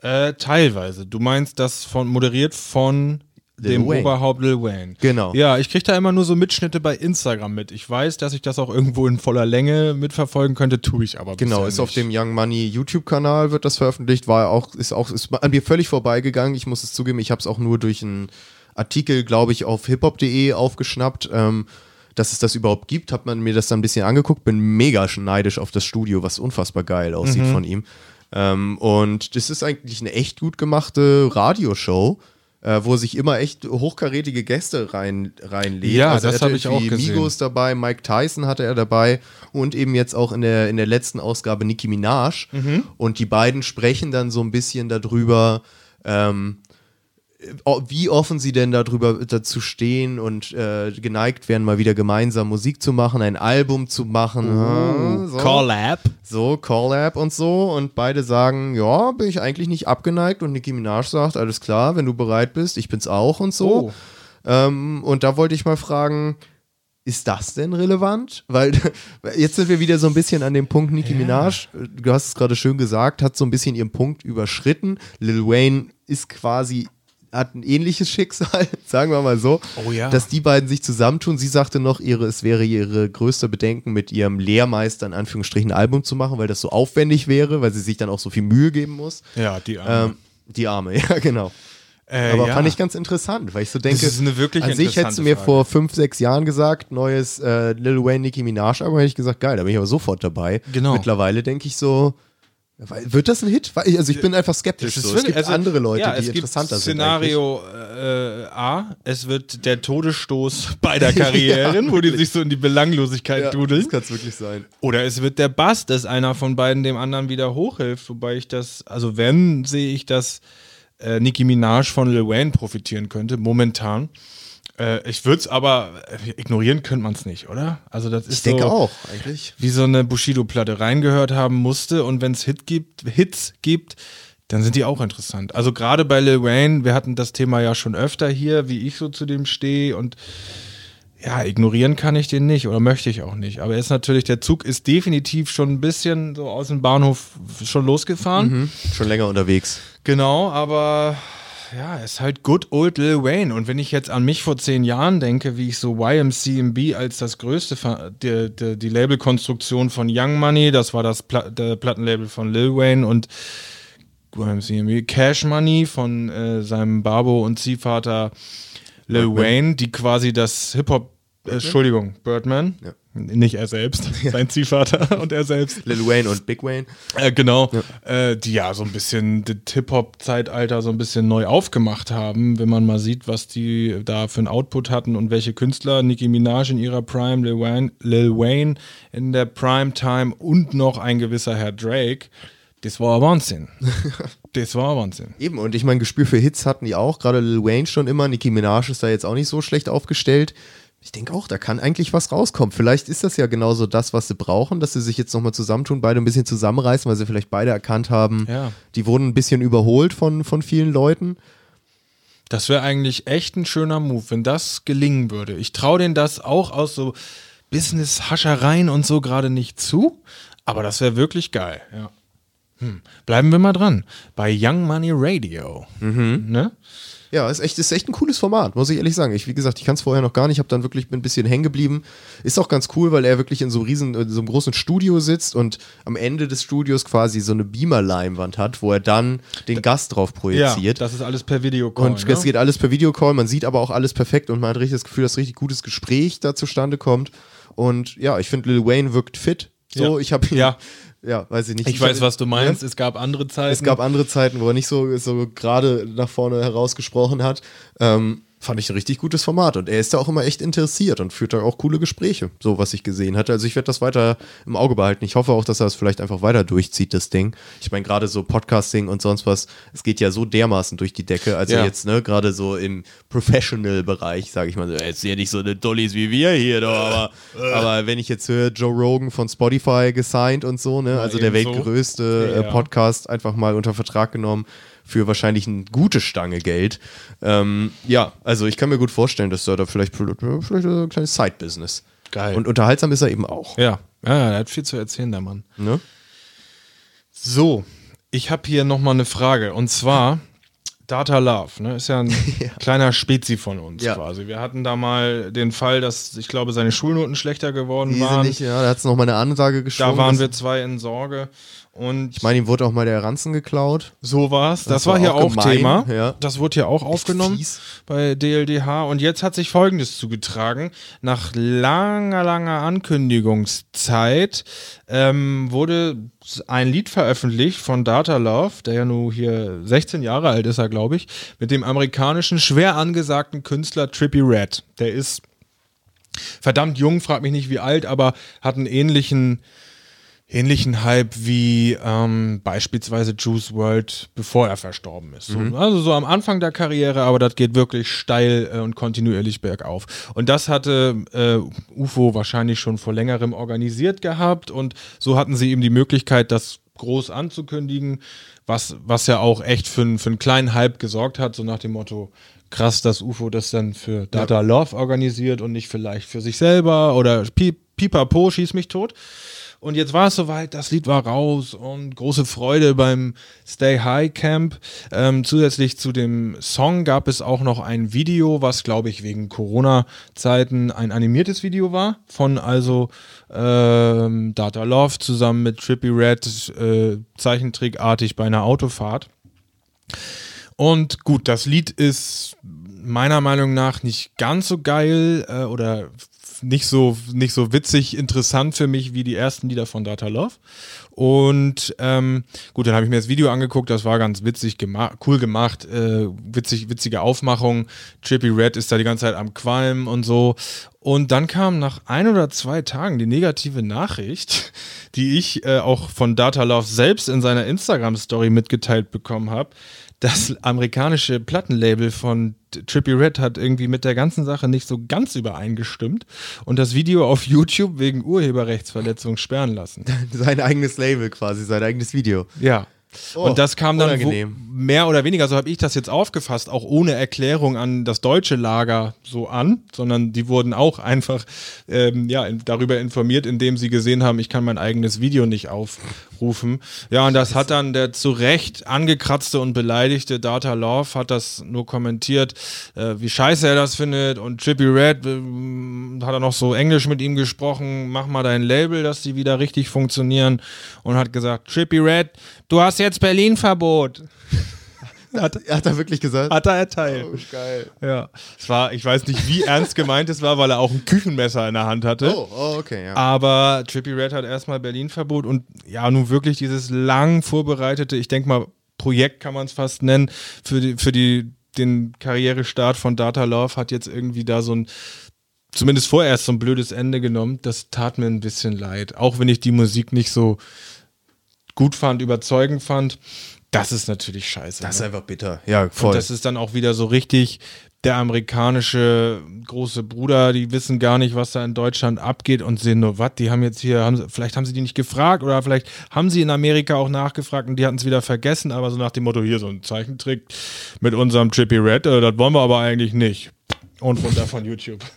Äh, teilweise. Du meinst das von moderiert von Lil dem Wayne. Oberhaupt Lil Wayne. Genau. Ja, ich kriege da immer nur so Mitschnitte bei Instagram mit. Ich weiß, dass ich das auch irgendwo in voller Länge mitverfolgen könnte, tue ich aber Genau, ist auf nicht. dem Young Money YouTube-Kanal wird das veröffentlicht, war auch, ist auch, ist an mir völlig vorbeigegangen. Ich muss es zugeben, ich habe es auch nur durch einen Artikel, glaube ich, auf hiphop.de aufgeschnappt. Ähm, dass es das überhaupt gibt, hat man mir das dann ein bisschen angeguckt, bin mega neidisch auf das Studio, was unfassbar geil aussieht Mhm. von ihm. Ähm, und das ist eigentlich eine echt gut gemachte Radioshow. Äh, wo sich immer echt hochkarätige Gäste rein, reinlegt. Ja, Also das hatte hab ich auch gesehen. Migos dabei, Mike Tyson hatte er dabei und eben jetzt auch in der, in der letzten Ausgabe Nicki Minaj. Mhm. Und die beiden sprechen dann so ein bisschen darüber, ähm, wie offen sie denn darüber dazu stehen und äh, geneigt wären, mal wieder gemeinsam Musik zu machen, ein Album zu machen. Äh, so. Collab. So, Collab und so. Und beide sagen, ja, bin ich eigentlich nicht abgeneigt. Und Nicki Minaj sagt, alles klar, wenn du bereit bist, ich bin's auch und so. Oh. Ähm, und da wollte ich mal fragen, ist das denn relevant? Weil jetzt sind wir wieder so ein bisschen an dem Punkt, Nicki Minaj, du hast es gerade schön gesagt, hat so ein bisschen ihren Punkt überschritten. Lil Wayne ist quasi, hat ein ähnliches Schicksal, sagen wir mal so, Oh ja. dass die beiden sich zusammentun. Sie sagte noch, ihre, es wäre ihre größte Bedenken, mit ihrem Lehrmeister in Anführungsstrichen ein Album zu machen, weil das so aufwendig wäre, weil sie sich dann auch so viel Mühe geben muss. Ja, die Arme. Ähm, die Arme, ja, genau. Äh, Aber ja. fand ich ganz interessant, weil ich so denke, ist eine wirklich an sich hättest du mir Frage. vor fünf, sechs Jahren gesagt, neues äh, Lil Wayne, Nicki Minaj, aber hätte ich gesagt, geil, da bin ich aber sofort dabei. Genau. Mittlerweile denke ich so, wird das ein Hit? Also ich bin einfach skeptisch. So. Es gibt also, andere Leute, ja, die es gibt interessanter Szenario äh, A, es wird der Todesstoß beider Karrieren, wo die sich so in die Belanglosigkeit sind. Ja, dudeln. das kann es wirklich sein. Oder es wird der Bass, dass einer von beiden dem anderen wieder hochhilft. Wobei ich das, also wenn, sehe ich, dass äh, Nicki Minaj von Lil Wayne profitieren könnte, momentan. Äh, ich würde es aber, äh, ignorieren könnte man es nicht, oder? Also das ist Ich denke so, auch, eigentlich. wie so eine Bushido-Platte reingehört haben musste und wenn es Hit gibt, Hits gibt, dann sind die auch interessant. Also gerade bei Lil Wayne, wir hatten das Thema ja schon öfter hier, wie ich so zu dem stehe und ja, ignorieren kann ich den nicht oder möchte ich auch nicht. Aber er ist natürlich, der Zug ist definitiv schon ein bisschen so aus dem Bahnhof schon losgefahren. Mhm. Schon länger unterwegs. Genau, aber ja, ist halt good old Lil Wayne. Und wenn ich jetzt an mich vor zehn Jahren denke, wie ich so YMCMB als das größte, die, die, die Labelkonstruktion von Young Money, das war das Pla Plattenlabel von Lil Wayne und YMCMB Cash Money von äh, seinem Barbo und Ziehvater Lil. Wayne, die quasi das Hip-Hop, äh, Entschuldigung, Birdman, Ja. nicht er selbst, sein Ziehvater und er selbst. Lil Wayne und Big Wayne. Äh, genau, Äh, die ja so ein bisschen das Hip-Hop-Zeitalter so ein bisschen neu aufgemacht haben, wenn man mal sieht, was die da für einen Output hatten und welche Künstler, Nicki Minaj in ihrer Prime, Lil Wayne, Lil Wayne in der Primetime und noch ein gewisser Herr Drake. Das war Wahnsinn. das war Wahnsinn. Eben, und ich mein Gespür für Hits hatten die auch, gerade Lil Wayne schon immer, Nicki Minaj ist da jetzt auch nicht so schlecht aufgestellt. Ich denke auch, da kann eigentlich was rauskommen. Vielleicht ist das ja genauso das, was sie brauchen, dass sie sich jetzt nochmal zusammentun, beide ein bisschen zusammenreißen, weil sie vielleicht beide erkannt haben, Ja. die wurden ein bisschen überholt von, von vielen Leuten. Das wäre eigentlich echt ein schöner Move, wenn das gelingen würde. Ich traue denen das auch aus so Business-Haschereien und so gerade nicht zu, aber das wäre wirklich geil, ja. Hm. Bleiben wir mal dran. Bei Young Money Radio. Ne? Ja, ist echt, ist echt ein cooles Format, muss ich ehrlich sagen. Ich, wie gesagt, ich kann es vorher noch gar nicht, habe dann wirklich bin ein bisschen hängen geblieben. Ist auch ganz cool, weil er wirklich in so, einem riesen, in so einem großen Studio sitzt und am Ende des Studios quasi so eine Beamer-Leinwand hat, wo er dann den Gast drauf Ja, projiziert. das ist alles per Videocall. Und ne? es geht alles per Videocall, man sieht aber auch alles perfekt und man hat richtig das Gefühl, dass richtig gutes Gespräch da zustande kommt. Und ja, ich finde, Lil Wayne wirkt fit. So, Ja. ich habe ihn, Ja. Ja, weiß ich nicht. Ich Ich weiß, was du meinst. Ja? Es gab andere Zeiten. Es gab andere Zeiten, wo er nicht so, so gerade nach vorne herausgesprochen hat. Ähm, Fand ich ein richtig gutes Format und er ist da auch immer echt interessiert und führt da auch coole Gespräche, so was ich gesehen hatte. Also ich werde das weiter im Auge behalten. Ich hoffe auch, dass er es vielleicht einfach weiter durchzieht, das Ding. Ich meine, gerade so Podcasting und sonst was, es geht ja so dermaßen durch die Decke. Also Ja. jetzt, ne, gerade so im Professional-Bereich, sage ich mal, so, jetzt ja nicht so eine Dollies wie wir hier, doch, aber, aber wenn ich jetzt höre, Joe Rogan von Spotify gesigned und so, ne, also der ebenso. weltgrößte äh, Ja. Podcast einfach mal unter Vertrag genommen für wahrscheinlich eine gute Stange Geld. Ähm, ja, also ich kann mir gut vorstellen, dass er da vielleicht, vielleicht ein kleines Side-Business. Geil. Und unterhaltsam ist er eben auch. Ja, ja, er hat viel zu erzählen, der Mann. Ne? So, ich habe hier nochmal eine Frage. Und zwar, Data Love, ne, ist ja ein kleiner Spezi von uns Ja. quasi. Wir hatten da mal den Fall, dass ich glaube, seine Schulnoten schlechter geworden Diese waren. nicht, ja, da hat es nochmal eine Ansage geschrieben. da waren wir zwei in Sorge. Und Ich meine, ihm wurde auch mal der Ranzen geklaut. so war's. Das, Das war war hier auch gemein, Thema. ja. Das wurde hier auch aufgenommen bei DLDH. Und jetzt hat sich Folgendes zugetragen. Nach langer, langer Ankündigungszeit ähm, wurde ein Lied veröffentlicht von Data Love, der ja nur hier 16 Jahre alt ist, er glaube ich, mit dem amerikanischen schwer angesagten Künstler Trippy Red. Der ist verdammt jung, frag mich nicht wie alt, aber hat einen ähnlichen ähnlichen Hype wie ähm, beispielsweise Juice World, bevor er verstorben ist. So, also so am Anfang der Karriere, aber das geht wirklich steil äh, und kontinuierlich bergauf. Und das hatte äh, UFO wahrscheinlich schon vor längerem organisiert gehabt und so hatten sie eben die Möglichkeit, das groß anzukündigen, was, was ja auch echt für, einen- für einen kleinen Hype gesorgt hat, so nach dem Motto, krass, dass UFO das dann für Data Love organisiert und nicht vielleicht für sich selber oder Pi- Pipapo, schieß mich tot. Und jetzt war es soweit, das Lied war raus und große Freude beim Stay High Camp. Ähm, zusätzlich zu dem Song gab es auch noch ein Video, was glaube ich wegen Corona-Zeiten ein animiertes Video war, von also ähm, Data Love zusammen mit Trippy Red, äh, zeichentrickartig bei einer Autofahrt. Und gut, das Lied ist meiner Meinung nach nicht ganz so geil äh, oder nicht so, nicht so witzig interessant für mich wie die ersten Lieder von Data Love. Und ähm, gut, dann habe ich mir das Video angeguckt, das war ganz witzig gemacht, cool gemacht, äh, witzig, witzige Aufmachung. Trippy Red ist da die ganze Zeit am Qualmen und so. Und dann kam nach ein oder zwei Tagen die negative Nachricht, die ich äh, auch von Data Love selbst in seiner Instagram-Story mitgeteilt bekommen habe. Das amerikanische Plattenlabel von Trippy Red hat irgendwie mit der ganzen Sache nicht so ganz übereingestimmt und das Video auf YouTube wegen Urheberrechtsverletzung sperren lassen. Sein eigenes Label quasi, sein eigenes Video. Ja. Oh, und das kam dann mehr oder weniger, so habe ich das jetzt aufgefasst, auch ohne Erklärung an das deutsche Lager so an, sondern die wurden auch einfach ähm, ja, in, darüber informiert, indem sie gesehen haben, ich kann mein eigenes Video nicht aufrufen. Ja, und das hat dann der zu Recht angekratzte und beleidigte Data Love hat das nur kommentiert, äh, wie scheiße er das findet und Trippy Red ähm, hat er noch so Englisch mit ihm gesprochen, mach mal dein Label, dass die wieder richtig funktionieren und hat gesagt, Trippy Red, du hast jetzt Berlin-Verbot. hat, Hat er wirklich gesagt? hat er erteilt. oh, geil. Ja. Es war, ich weiß nicht, wie ernst gemeint es war, weil er auch ein Küchenmesser in der Hand hatte. Oh, oh, okay, ja. Aber Trippy Red hat erstmal Berlin-Verbot und ja, nun wirklich dieses lang vorbereitete, ich denke mal, Projekt kann man es fast nennen, für, die, für die, den Karrierestart von Data Love hat jetzt irgendwie da so ein, zumindest vorerst so ein blödes Ende genommen. Das tat mir ein bisschen leid. Auch wenn ich die Musik nicht so gut fand, überzeugend fand. Das ist natürlich scheiße. Das ist ne? einfach bitter. Ja, Und voll. das ist dann auch wieder so richtig der amerikanische große Bruder, die wissen gar nicht, was da in Deutschland abgeht und sehen nur, was, die haben jetzt hier, haben, vielleicht haben sie die nicht gefragt oder vielleicht haben sie in Amerika auch nachgefragt und die hatten es wieder vergessen, aber so nach dem Motto, hier so ein Zeichentrick mit unserem Trippy Red, äh, das wollen wir aber eigentlich nicht. Und runter von YouTube.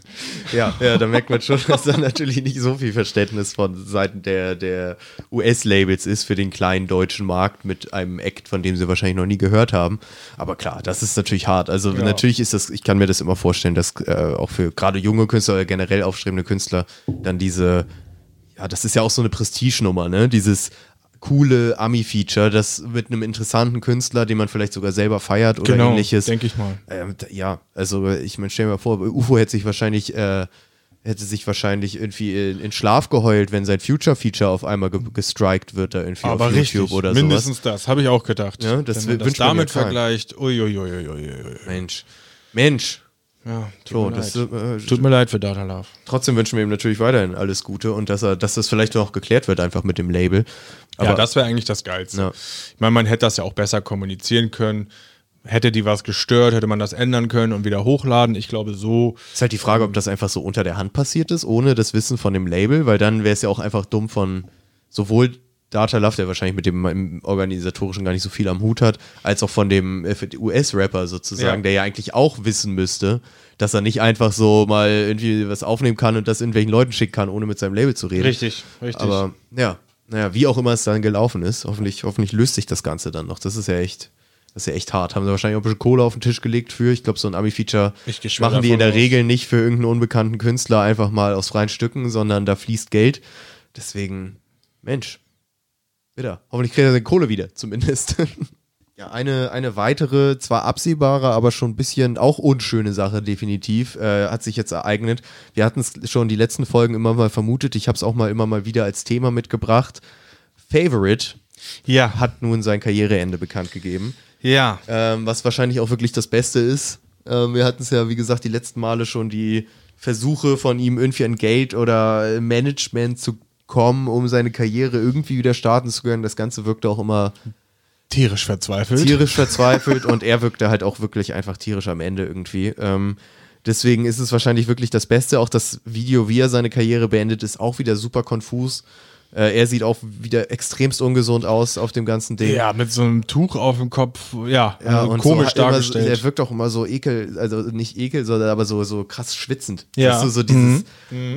Ja, ja, da merkt man schon, dass da natürlich nicht so viel Verständnis von Seiten der, der US-Labels ist für den kleinen deutschen Markt mit einem Act, von dem sie wahrscheinlich noch nie gehört haben. Aber klar, das ist natürlich hart. Also Ja. natürlich ist das, ich kann mir das immer vorstellen, dass äh, auch für gerade junge Künstler oder generell aufstrebende Künstler dann diese, ja, das ist ja auch so eine Prestigenummer, ne? Dieses coole Ami-Feature, das mit einem interessanten Künstler, den man vielleicht sogar selber feiert oder Genau, ähnliches. denke ich mal. Ähm, ja, also ich meine, stell dir mal vor, UFO hätte sich wahrscheinlich, äh, hätte sich wahrscheinlich irgendwie in, in Schlaf geheult, wenn sein Future-Feature auf einmal ge gestrikt wird, da irgendwie Aber auf YouTube richtig, oder mindestens sowas. das, habe ich auch gedacht. Ja, das Wenn man man damit vergleicht, uiuiuiui. Mensch, Mensch, Ja, tut So, mir das, leid. äh, Tut mir leid für Data Love. trotzdem wünschen wir ihm natürlich weiterhin alles Gute und dass er, dass das vielleicht noch geklärt wird einfach mit dem Label. Aber ja, das wäre eigentlich das Geilste. Ja. Ich meine, man hätte das ja auch besser kommunizieren können. Hätte die was gestört, hätte man das ändern können und wieder hochladen. Ich glaube, so. ist halt die Frage, ob das einfach so unter der Hand passiert ist, ohne das Wissen von dem Label, weil dann wäre es ja auch einfach dumm von sowohl Data Love, der wahrscheinlich mit dem im Organisatorischen gar nicht so viel am Hut hat, als auch von dem US-Rapper sozusagen, Ja. der ja eigentlich auch wissen müsste, dass er nicht einfach so mal irgendwie was aufnehmen kann und das irgendwelchen Leuten schicken kann, ohne mit seinem Label zu reden. Richtig, richtig. Aber ja, naja, wie auch immer es dann gelaufen ist, hoffentlich, hoffentlich löst sich das Ganze dann noch. Das ist ja echt, das ist ja echt hart. Haben sie wahrscheinlich auch ein bisschen Kohle auf den Tisch gelegt für. Ich glaube, so ein Ami-Feature machen die in der aus. Regel nicht für irgendeinen unbekannten Künstler einfach mal aus freien Stücken, sondern da fließt Geld. Deswegen, Mensch, bitte. Hoffentlich kriegt er seine Kohle wieder, zumindest. Ja, eine, eine weitere, zwar absehbare, aber schon ein bisschen auch unschöne Sache definitiv, äh, hat sich jetzt ereignet. Wir hatten es schon die letzten Folgen immer mal vermutet, ich habe es auch mal immer mal wieder als Thema mitgebracht. Favorite ja, hat nun sein Karriereende bekannt gegeben, ja. ähm, was wahrscheinlich auch wirklich das Beste ist. Ähm, wir hatten es ja, wie gesagt, die letzten Male schon die Versuche von ihm irgendwie an Geld oder Management zu kommen, um seine Karriere irgendwie wieder starten zu können. Das Ganze wirkte auch immer Tierisch verzweifelt. tierisch verzweifelt und er wirkte halt auch wirklich einfach tierisch am Ende irgendwie. Ähm, deswegen ist es wahrscheinlich wirklich das Beste. Auch das Video, wie er seine Karriere beendet, ist auch wieder super konfus. Äh, er sieht auch wieder extremst ungesund aus auf dem ganzen Ding. Ja, mit so einem Tuch auf dem Kopf. Ja, Ja, also und komisch so hat immer dargestellt. er wirkt auch immer so ekel, also nicht ekel, sondern aber so, so krass schwitzend. Ja. Weißt du, so dieses,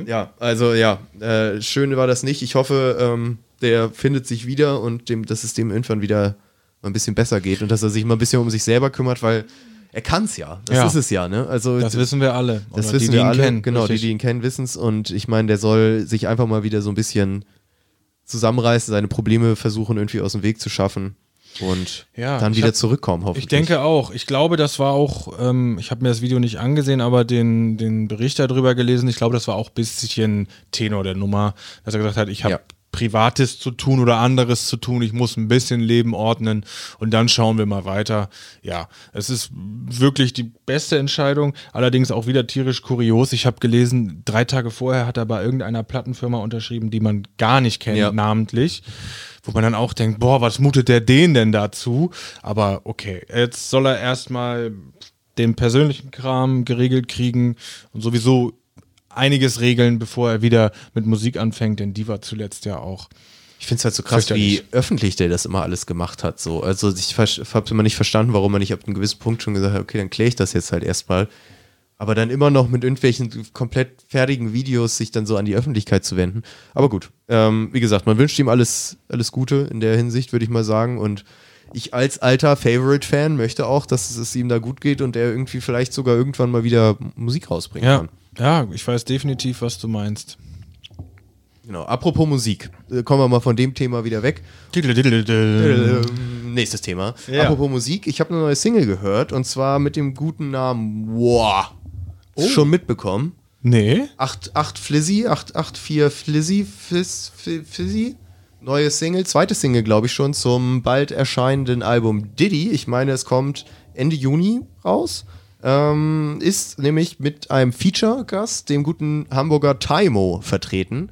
ja, also ja, äh, schön war das nicht. Ich hoffe, ähm, der findet sich wieder und dem, dass es dem irgendwann wieder mal ein bisschen besser geht und dass er sich mal ein bisschen um sich selber kümmert, weil er kann es ja. Das Ja. ist es ja, ne? Also das wissen wir alle. das Oder wissen die, wir die ihn alle. kennen. Genau, Richtig. die, die ihn kennen, wissen es. Und ich meine, der soll sich einfach mal wieder so ein bisschen zusammenreißen, seine Probleme versuchen irgendwie aus dem Weg zu schaffen und Ja, dann wieder hab- zurückkommen, hoffentlich. Ich denke auch. Ich glaube, das war auch, ähm, ich habe mir das Video nicht angesehen, aber den, den Bericht darüber gelesen. Ich glaube, das war auch ein bisschen Tenor der Nummer, dass er gesagt hat, ich habe Ja. Privates zu tun oder anderes zu tun. Ich muss ein bisschen Leben ordnen und dann schauen wir mal weiter. Ja, es ist wirklich die beste Entscheidung. Allerdings auch wieder tierisch kurios. Ich habe gelesen, drei Tage vorher hat er bei irgendeiner Plattenfirma unterschrieben, die man gar nicht kennt, Ja. namentlich. Wo man dann auch denkt, boah, was mutet der den denn dazu? Aber okay, jetzt soll er erstmal den persönlichen Kram geregelt kriegen und sowieso einiges regeln, bevor er wieder mit Musik anfängt, denn die war zuletzt ja auch. Ich finde es halt so krass, wie öffentlich der das immer alles gemacht hat. So. Also ich habe immer nicht verstanden, warum man nicht ab einem gewissen Punkt schon gesagt hat, okay, dann kläre ich das jetzt halt erstmal. Aber dann immer noch mit irgendwelchen komplett fertigen Videos sich dann so an die Öffentlichkeit zu wenden. Aber gut, ähm, wie gesagt, man wünscht ihm alles, alles Gute in der Hinsicht, würde ich mal sagen. Und ich als alter Favorite-Fan möchte auch, dass es ihm da gut geht und er irgendwie vielleicht sogar irgendwann mal wieder Musik rausbringen Ja, kann. ja, ich weiß definitiv, was du meinst. Genau. Apropos Musik, äh, kommen wir mal von dem Thema wieder weg. Nächstes Thema. Ja. Apropos Musik, ich habe eine neue Single gehört und zwar mit dem guten Namen Wow. Oh. Schon mitbekommen. Nee? 8, 8 Flizzy, 8, 8, 4 Flizzy, Fizz, Fi- Fizzy. Neue Single, zweite Single, glaube ich schon, zum bald erscheinenden Album Diddy. Ich meine, es kommt Ende Juni raus. Ähm, ist nämlich mit einem Feature-Gast, dem guten Hamburger Taimo, vertreten.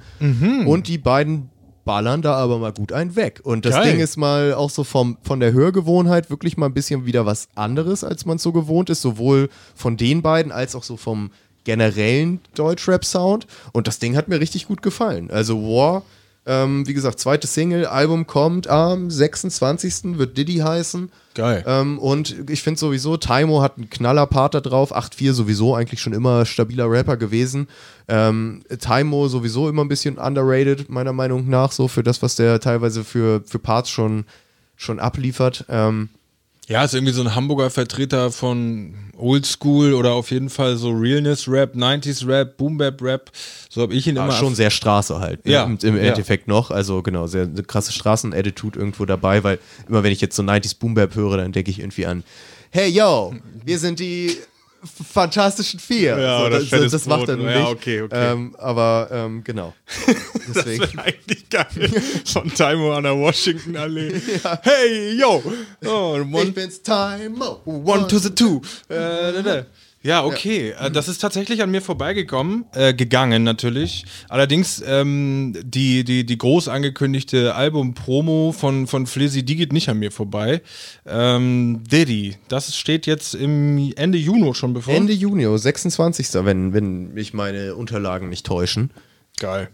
Und die beiden ballern da aber mal gut einen weg. Und das Geil. Ding ist mal auch so vom, von der Hörgewohnheit wirklich mal ein bisschen wieder was anderes, als man so gewohnt ist. Sowohl von den beiden als auch so vom generellen Deutschrap-Sound. Und das Ding hat mir richtig gut gefallen. Also War, ähm, wie gesagt, zweite Single, Album kommt am 26. wird Diddy heißen. Geil. Ähm, und ich finde sowieso, Taimo hat einen Knaller-Part da drauf. 8-4 sowieso eigentlich schon immer stabiler Rapper gewesen. Ähm, Taimo sowieso immer ein bisschen underrated, meiner Meinung nach, so für das, was der teilweise für, für Parts schon, schon abliefert. Ähm, Ja, ist irgendwie so ein Hamburger Vertreter von Oldschool oder auf jeden Fall so Realness-Rap, 90s-Rap, Boom-Bap-Rap. So habe ich ihn aber immer schon sehr Straße halt. ne? Ja, Und Im ja. Endeffekt noch. Also genau, sehr eine krasse Straßen-Attitude irgendwo dabei, weil immer wenn ich jetzt so 90s Boom-Bap höre, dann denke ich irgendwie an, hey yo, wir sind die Fantastischen Vier. Ja, so, das, Fettes das macht er nun Ja, nicht. okay, okay. Ähm, aber ähm, genau. Deswegen. Das eigentlich geil. Von Taimo an der Washington-Allee. Hey, yo! Oh, one, Ich bin's Taimo. one to the two. Äh. Ja, okay. Äh, Das ist tatsächlich an mir vorbeigekommen, äh, gegangen natürlich. Allerdings ähm, die, die, die groß angekündigte Album-Promo von, von Flizzy, die geht nicht an mir vorbei. Ähm, Diddy, das steht jetzt im Ende Juni schon bevor. Ende Juni, 26. Wenn, wenn mich meine Unterlagen nicht täuschen. Geil.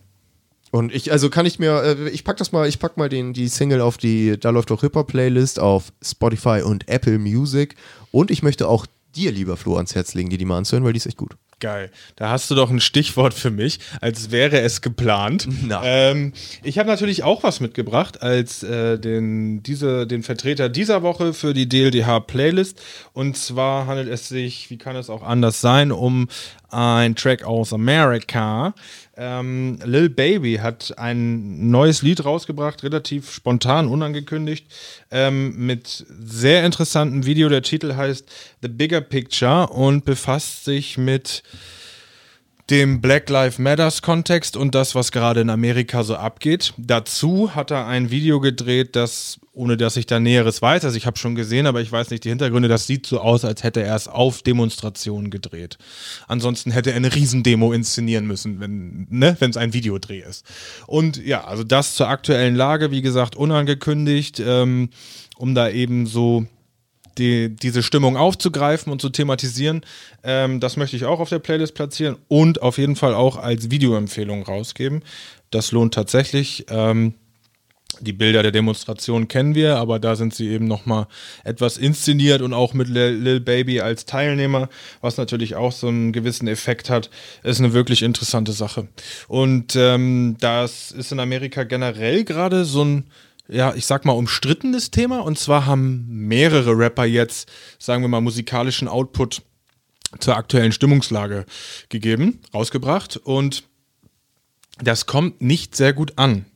Und ich, also kann ich mir, äh, ich pack das mal, ich pack mal den, die Single auf die Da läuft doch Hip-Hop Playlist auf Spotify und Apple Music. Und ich möchte auch dir, lieber Flo, ans Herz legen, dir die mal anzuhören, weil die ist echt gut. Geil. Da hast du doch ein Stichwort für mich, als wäre es geplant. Na. Ähm, ich habe natürlich auch was mitgebracht als äh, den, diese, den Vertreter dieser Woche für die DLDH-Playlist. Und zwar handelt es sich, wie kann es auch anders sein, um ein Track aus Amerika. Ähm, Lil Baby hat ein neues Lied rausgebracht, relativ spontan, unangekündigt, ähm, mit sehr interessantem Video. Der Titel heißt The Bigger Picture und befasst sich mit dem Black Lives Matters Kontext und das, was gerade in Amerika so abgeht. Dazu hat er ein Video gedreht, das, ohne dass ich da Näheres weiß, also ich habe schon gesehen, aber ich weiß nicht die Hintergründe, das sieht so aus, als hätte er es auf Demonstrationen gedreht. Ansonsten hätte er eine Riesendemo inszenieren müssen, wenn ne, es ein Videodreh ist. Und ja, also das zur aktuellen Lage, wie gesagt, unangekündigt, ähm, um da eben so die, diese Stimmung aufzugreifen und zu thematisieren. Ähm, das möchte ich auch auf der Playlist platzieren und auf jeden Fall auch als Videoempfehlung rausgeben. Das lohnt tatsächlich. Ähm, die Bilder der Demonstration kennen wir, aber da sind sie eben nochmal etwas inszeniert und auch mit Lil, Baby als Teilnehmer, was natürlich auch so einen gewissen Effekt hat, ist eine wirklich interessante Sache. Und ähm, das ist in Amerika generell gerade so ein ja, ich sag mal, umstrittenes Thema. Und zwar haben mehrere Rapper jetzt, sagen wir mal, musikalischen Output zur aktuellen Stimmungslage gegeben, rausgebracht. Und das kommt nicht sehr gut an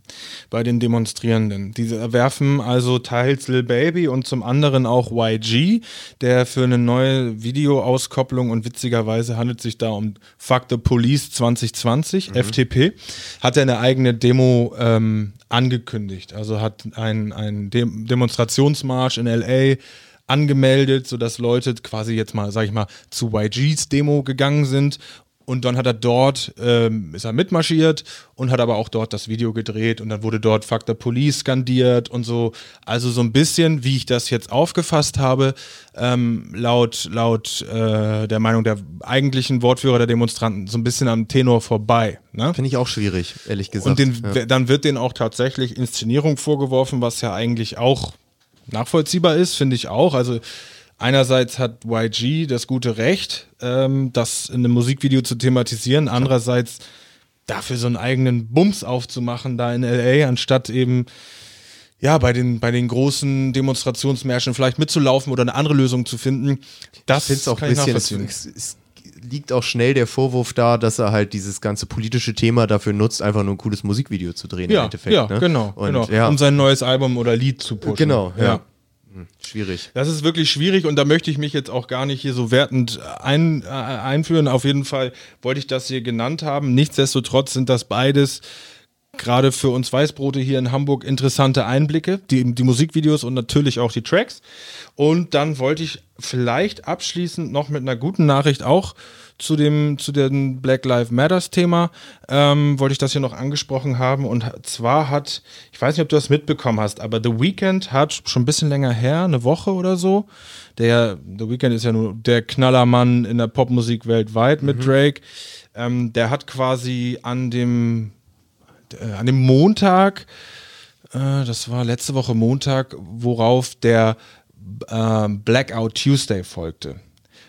bei den Demonstrierenden. Diese werfen also teils Lil Baby und zum anderen auch YG, der für eine neue Videoauskopplung und witzigerweise handelt es sich da um Fuck the Police 2020, Mhm. FTP, hat er eine eigene Demo ähm, angekündigt. Also hat ein, ein Dem Demonstrationsmarsch in LA angemeldet, sodass Leute quasi jetzt mal, sag ich mal, zu YGs Demo gegangen sind und dann hat er dort, ähm, ist er mitmarschiert und hat aber auch dort das Video gedreht und dann wurde dort Fuck the Police skandiert und so. Also so ein bisschen, wie ich das jetzt aufgefasst habe, ähm, laut, laut äh, der Meinung der eigentlichen Wortführer der Demonstranten, so ein bisschen am Tenor vorbei. Ne? Finde ich auch schwierig, ehrlich gesagt. Und den, ja. dann wird denen auch tatsächlich Inszenierung vorgeworfen, was ja eigentlich auch nachvollziehbar ist, finde ich auch. Also einerseits hat YG das gute Recht, ähm, das in einem Musikvideo zu thematisieren, andererseits dafür so einen eigenen Bums aufzumachen da in LA, anstatt eben ja, bei den, bei den großen Demonstrationsmärschen vielleicht mitzulaufen oder eine andere Lösung zu finden. Das es auch ein bisschen, es, liegt auch schnell der Vorwurf da, dass er halt dieses ganze politische Thema dafür nutzt, einfach nur ein cooles Musikvideo zu drehen im ja, Endeffekt. ja, ne? genau, Und, genau. Ja, Um sein neues Album oder Lied zu pushen. genau, ja. Hm, Schwierig. Das ist wirklich schwierig und da möchte ich mich jetzt auch gar nicht hier so wertend ein, äh, einführen. Auf jeden Fall wollte ich das hier genannt haben. Nichtsdestotrotz sind das beides gerade für uns Weißbrote hier in Hamburg interessante Einblicke, die, die Musikvideos und natürlich auch die Tracks. Und dann wollte ich vielleicht abschließend noch mit einer guten Nachricht auch zu dem, zu dem Black Lives Matters Thema, ähm, wollte ich das hier noch angesprochen haben. Und zwar hat, ich weiß nicht, ob du das mitbekommen hast, aber The Weeknd hat schon ein bisschen länger her, eine Woche oder so, der, The Weeknd ist ja nur der Knallermann in der Popmusik weltweit mit Drake, ähm, der hat quasi an dem äh, an dem Montag, äh, das war letzte Woche Montag, worauf der äh, Blackout Tuesday folgte.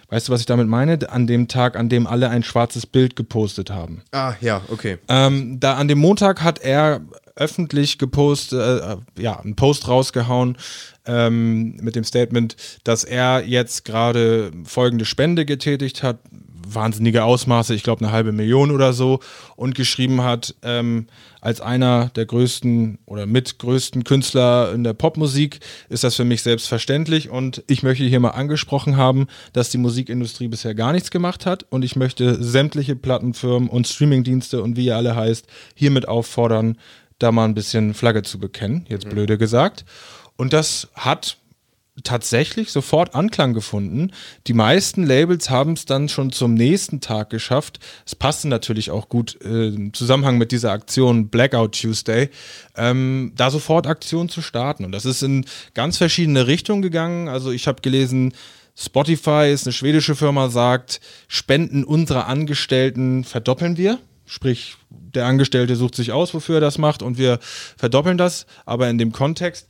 Weißt du, was ich damit meine? An dem Tag, an dem alle ein schwarzes Bild gepostet haben. Ah, ja, okay. Ähm, da an dem Montag hat er öffentlich gepostet, äh, ja, einen Post rausgehauen ähm, mit dem Statement, dass er jetzt gerade folgende Spende getätigt hat, wahnsinnige Ausmaße, ich glaube eine halbe Million oder so, und geschrieben hat, ähm, als einer der größten oder mitgrößten Künstler in der Popmusik ist das für mich selbstverständlich und ich möchte hier mal angesprochen haben, dass die Musikindustrie bisher gar nichts gemacht hat und ich möchte sämtliche Plattenfirmen und Streamingdienste und wie ihr alle heißt, hiermit auffordern, da mal ein bisschen Flagge zu bekennen, jetzt blöde gesagt. Und das hat tatsächlich sofort Anklang gefunden. Die meisten Labels haben es dann schon zum nächsten Tag geschafft. Es passte natürlich auch gut äh, im Zusammenhang mit dieser Aktion Blackout Tuesday, ähm, da sofort Aktionen zu starten. Und das ist in ganz verschiedene Richtungen gegangen. Also ich habe gelesen, Spotify ist eine schwedische Firma, sagt, Spenden unserer Angestellten verdoppeln wir. Sprich, der Angestellte sucht sich aus, wofür er das macht und wir verdoppeln das. Aber in dem Kontext,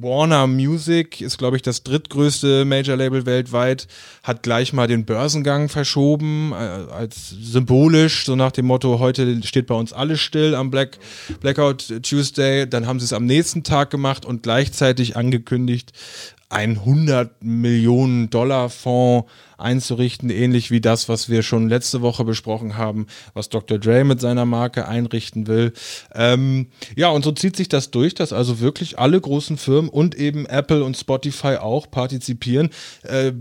Warner Music ist, glaube ich, das drittgrößte Major-Label weltweit, hat gleich mal den Börsengang verschoben, äh, als symbolisch, so nach dem Motto, heute steht bei uns alles still am Black, Blackout Tuesday. Dann haben sie es am nächsten Tag gemacht und gleichzeitig angekündigt, ein 100 Millionen Dollar Fonds einzurichten, ähnlich wie das, was wir schon letzte Woche besprochen haben, was Dr. Dre mit seiner Marke einrichten will. Ähm, ja, und so zieht sich das durch, dass also wirklich alle großen Firmen und eben Apple und Spotify auch partizipieren. Äh,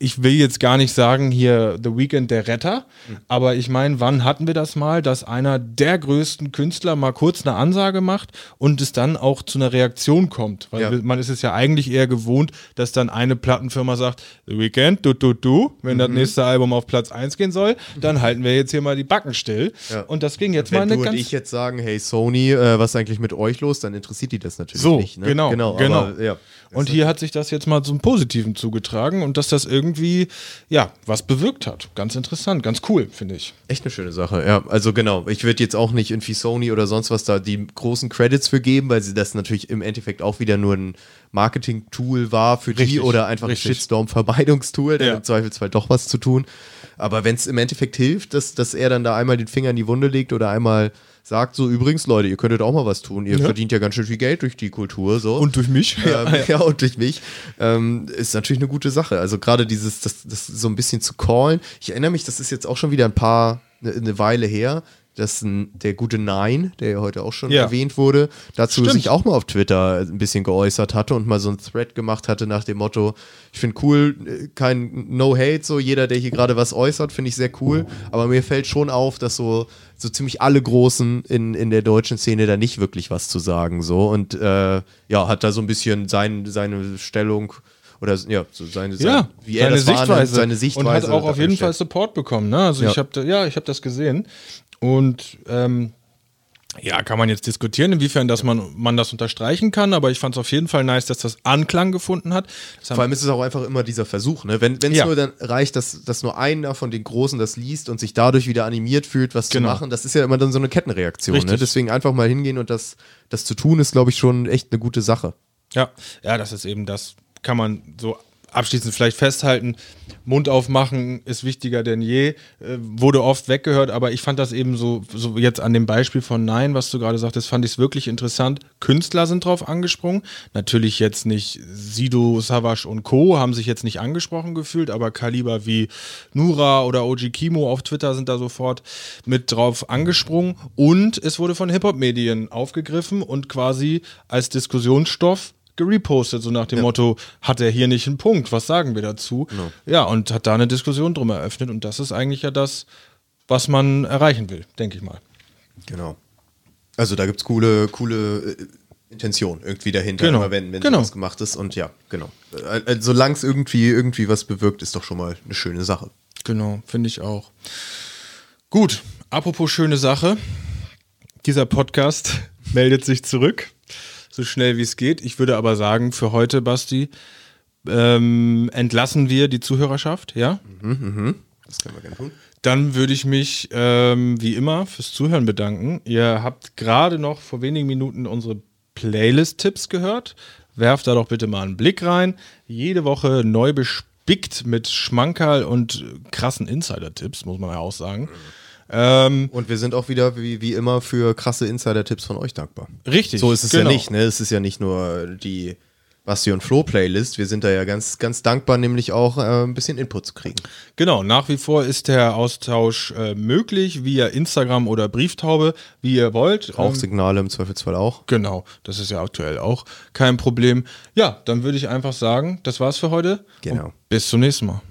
ich will jetzt gar nicht sagen, hier The Weekend der Retter, mhm. aber ich meine, wann hatten wir das mal, dass einer der größten Künstler mal kurz eine Ansage macht und es dann auch zu einer Reaktion kommt? Weil ja. man ist es ja eigentlich eher gewohnt, dass dann eine Plattenfirma sagt, The Weekend, du, du, du, wenn mhm. das nächste Album auf Platz 1 gehen soll, dann halten wir jetzt hier mal die Backen still. Ja. Und das ging jetzt wenn mal eine du ganz. Wenn ich jetzt sagen, hey Sony, äh, was ist eigentlich mit euch los, dann interessiert die das natürlich so, nicht. Ne? Genau, genau. genau. Aber, ja. Und hier hat sich das jetzt mal zum Positiven zugetragen und dass das irgendwie, ja, was bewirkt hat. Ganz interessant, ganz cool, finde ich. Echt eine schöne Sache, ja. Also genau, ich würde jetzt auch nicht irgendwie Sony oder sonst was da die großen Credits für geben, weil sie das natürlich im Endeffekt auch wieder nur ein Marketing-Tool war für richtig, die oder einfach richtig. ein Shitstorm-Vermeidungstool, der ja. im Zweifelsfall doch was zu tun. Aber wenn es im Endeffekt hilft, dass, dass er dann da einmal den Finger in die Wunde legt oder einmal sagt so, übrigens, Leute, ihr könntet auch mal was tun. Ihr ja. verdient ja ganz schön viel Geld durch die Kultur. So. Und durch mich. Ähm, ja, ja. und durch mich. Ähm, ist natürlich eine gute Sache. Also gerade dieses, das, das so ein bisschen zu callen. Ich erinnere mich, das ist jetzt auch schon wieder ein paar, eine, eine Weile her dass der gute Nein, der ja heute auch schon ja. erwähnt wurde, dazu Stimmt. sich auch mal auf Twitter ein bisschen geäußert hatte und mal so ein Thread gemacht hatte nach dem Motto, ich finde cool, kein No-Hate, so jeder, der hier gerade was äußert, finde ich sehr cool, aber mir fällt schon auf, dass so, so ziemlich alle Großen in, in der deutschen Szene da nicht wirklich was zu sagen, so und äh, ja, hat da so ein bisschen sein, seine Stellung oder ja, so seine, ja, er seine das Sichtweise. Wahrnimmt, seine Sichtweise. Und hat auch auf jeden Fall Support bekommen. Ne? Also ja. ich habe ja, ich habe das gesehen. Und ähm, ja, kann man jetzt diskutieren, inwiefern dass man, man das unterstreichen kann, aber ich fand es auf jeden Fall nice, dass das Anklang gefunden hat. Das Vor allem ist es auch einfach immer dieser Versuch, ne? Wenn es ja. nur dann reicht, dass, dass nur einer von den Großen das liest und sich dadurch wieder animiert fühlt, was genau. zu machen, das ist ja immer dann so eine Kettenreaktion. Ne? Deswegen einfach mal hingehen und das, das zu tun, ist, glaube ich, schon echt eine gute Sache. Ja, ja, das ist eben das, kann man so abschließend vielleicht festhalten, Mund aufmachen ist wichtiger denn je, äh, wurde oft weggehört, aber ich fand das eben so, so jetzt an dem Beispiel von Nein, was du gerade sagtest, fand ich es wirklich interessant. Künstler sind drauf angesprungen, natürlich jetzt nicht Sido, Savage und Co. haben sich jetzt nicht angesprochen gefühlt, aber Kaliber wie Nura oder OG Kimo auf Twitter sind da sofort mit drauf angesprungen und es wurde von Hip-Hop-Medien aufgegriffen und quasi als Diskussionsstoff gerepostet, so nach dem ja. Motto, hat er hier nicht einen Punkt, was sagen wir dazu? No. Ja, und hat da eine Diskussion drum eröffnet und das ist eigentlich ja das, was man erreichen will, denke ich mal. Genau. Also da gibt es coole, coole äh, Intention irgendwie dahinter, genau. wenn, wenn genau. gemacht ist und ja, genau. Äh, äh Solange es irgendwie, irgendwie was bewirkt, ist doch schon mal eine schöne Sache. Genau, finde ich auch. Gut, apropos schöne Sache. Dieser Podcast meldet sich zurück so schnell wie es geht. Ich würde aber sagen, für heute, Basti, ähm, entlassen wir die Zuhörerschaft, ja? Mhm, mhm. Das können wir gerne tun. Dann würde ich mich ähm, wie immer fürs Zuhören bedanken. Ihr habt gerade noch vor wenigen Minuten unsere Playlist-Tipps gehört. Werft da doch bitte mal einen Blick rein. Jede Woche neu bespickt mit Schmankerl und krassen Insider-Tipps, muss man ja auch sagen. Mhm. Ähm, und wir sind auch wieder wie, wie immer für krasse Insider-Tipps von euch dankbar. Richtig. So ist es genau. ja nicht, ne? Es ist ja nicht nur die Basti und Flo Playlist. Wir sind da ja ganz, ganz dankbar, nämlich auch äh, ein bisschen Input zu kriegen. Genau, nach wie vor ist der Austausch äh, möglich via Instagram oder Brieftaube, wie ihr wollt. Rauchsignale ähm, im Zweifelsfall auch. Genau, das ist ja aktuell auch kein Problem. Ja, dann würde ich einfach sagen, das war's für heute. Genau. bis zum nächsten Mal.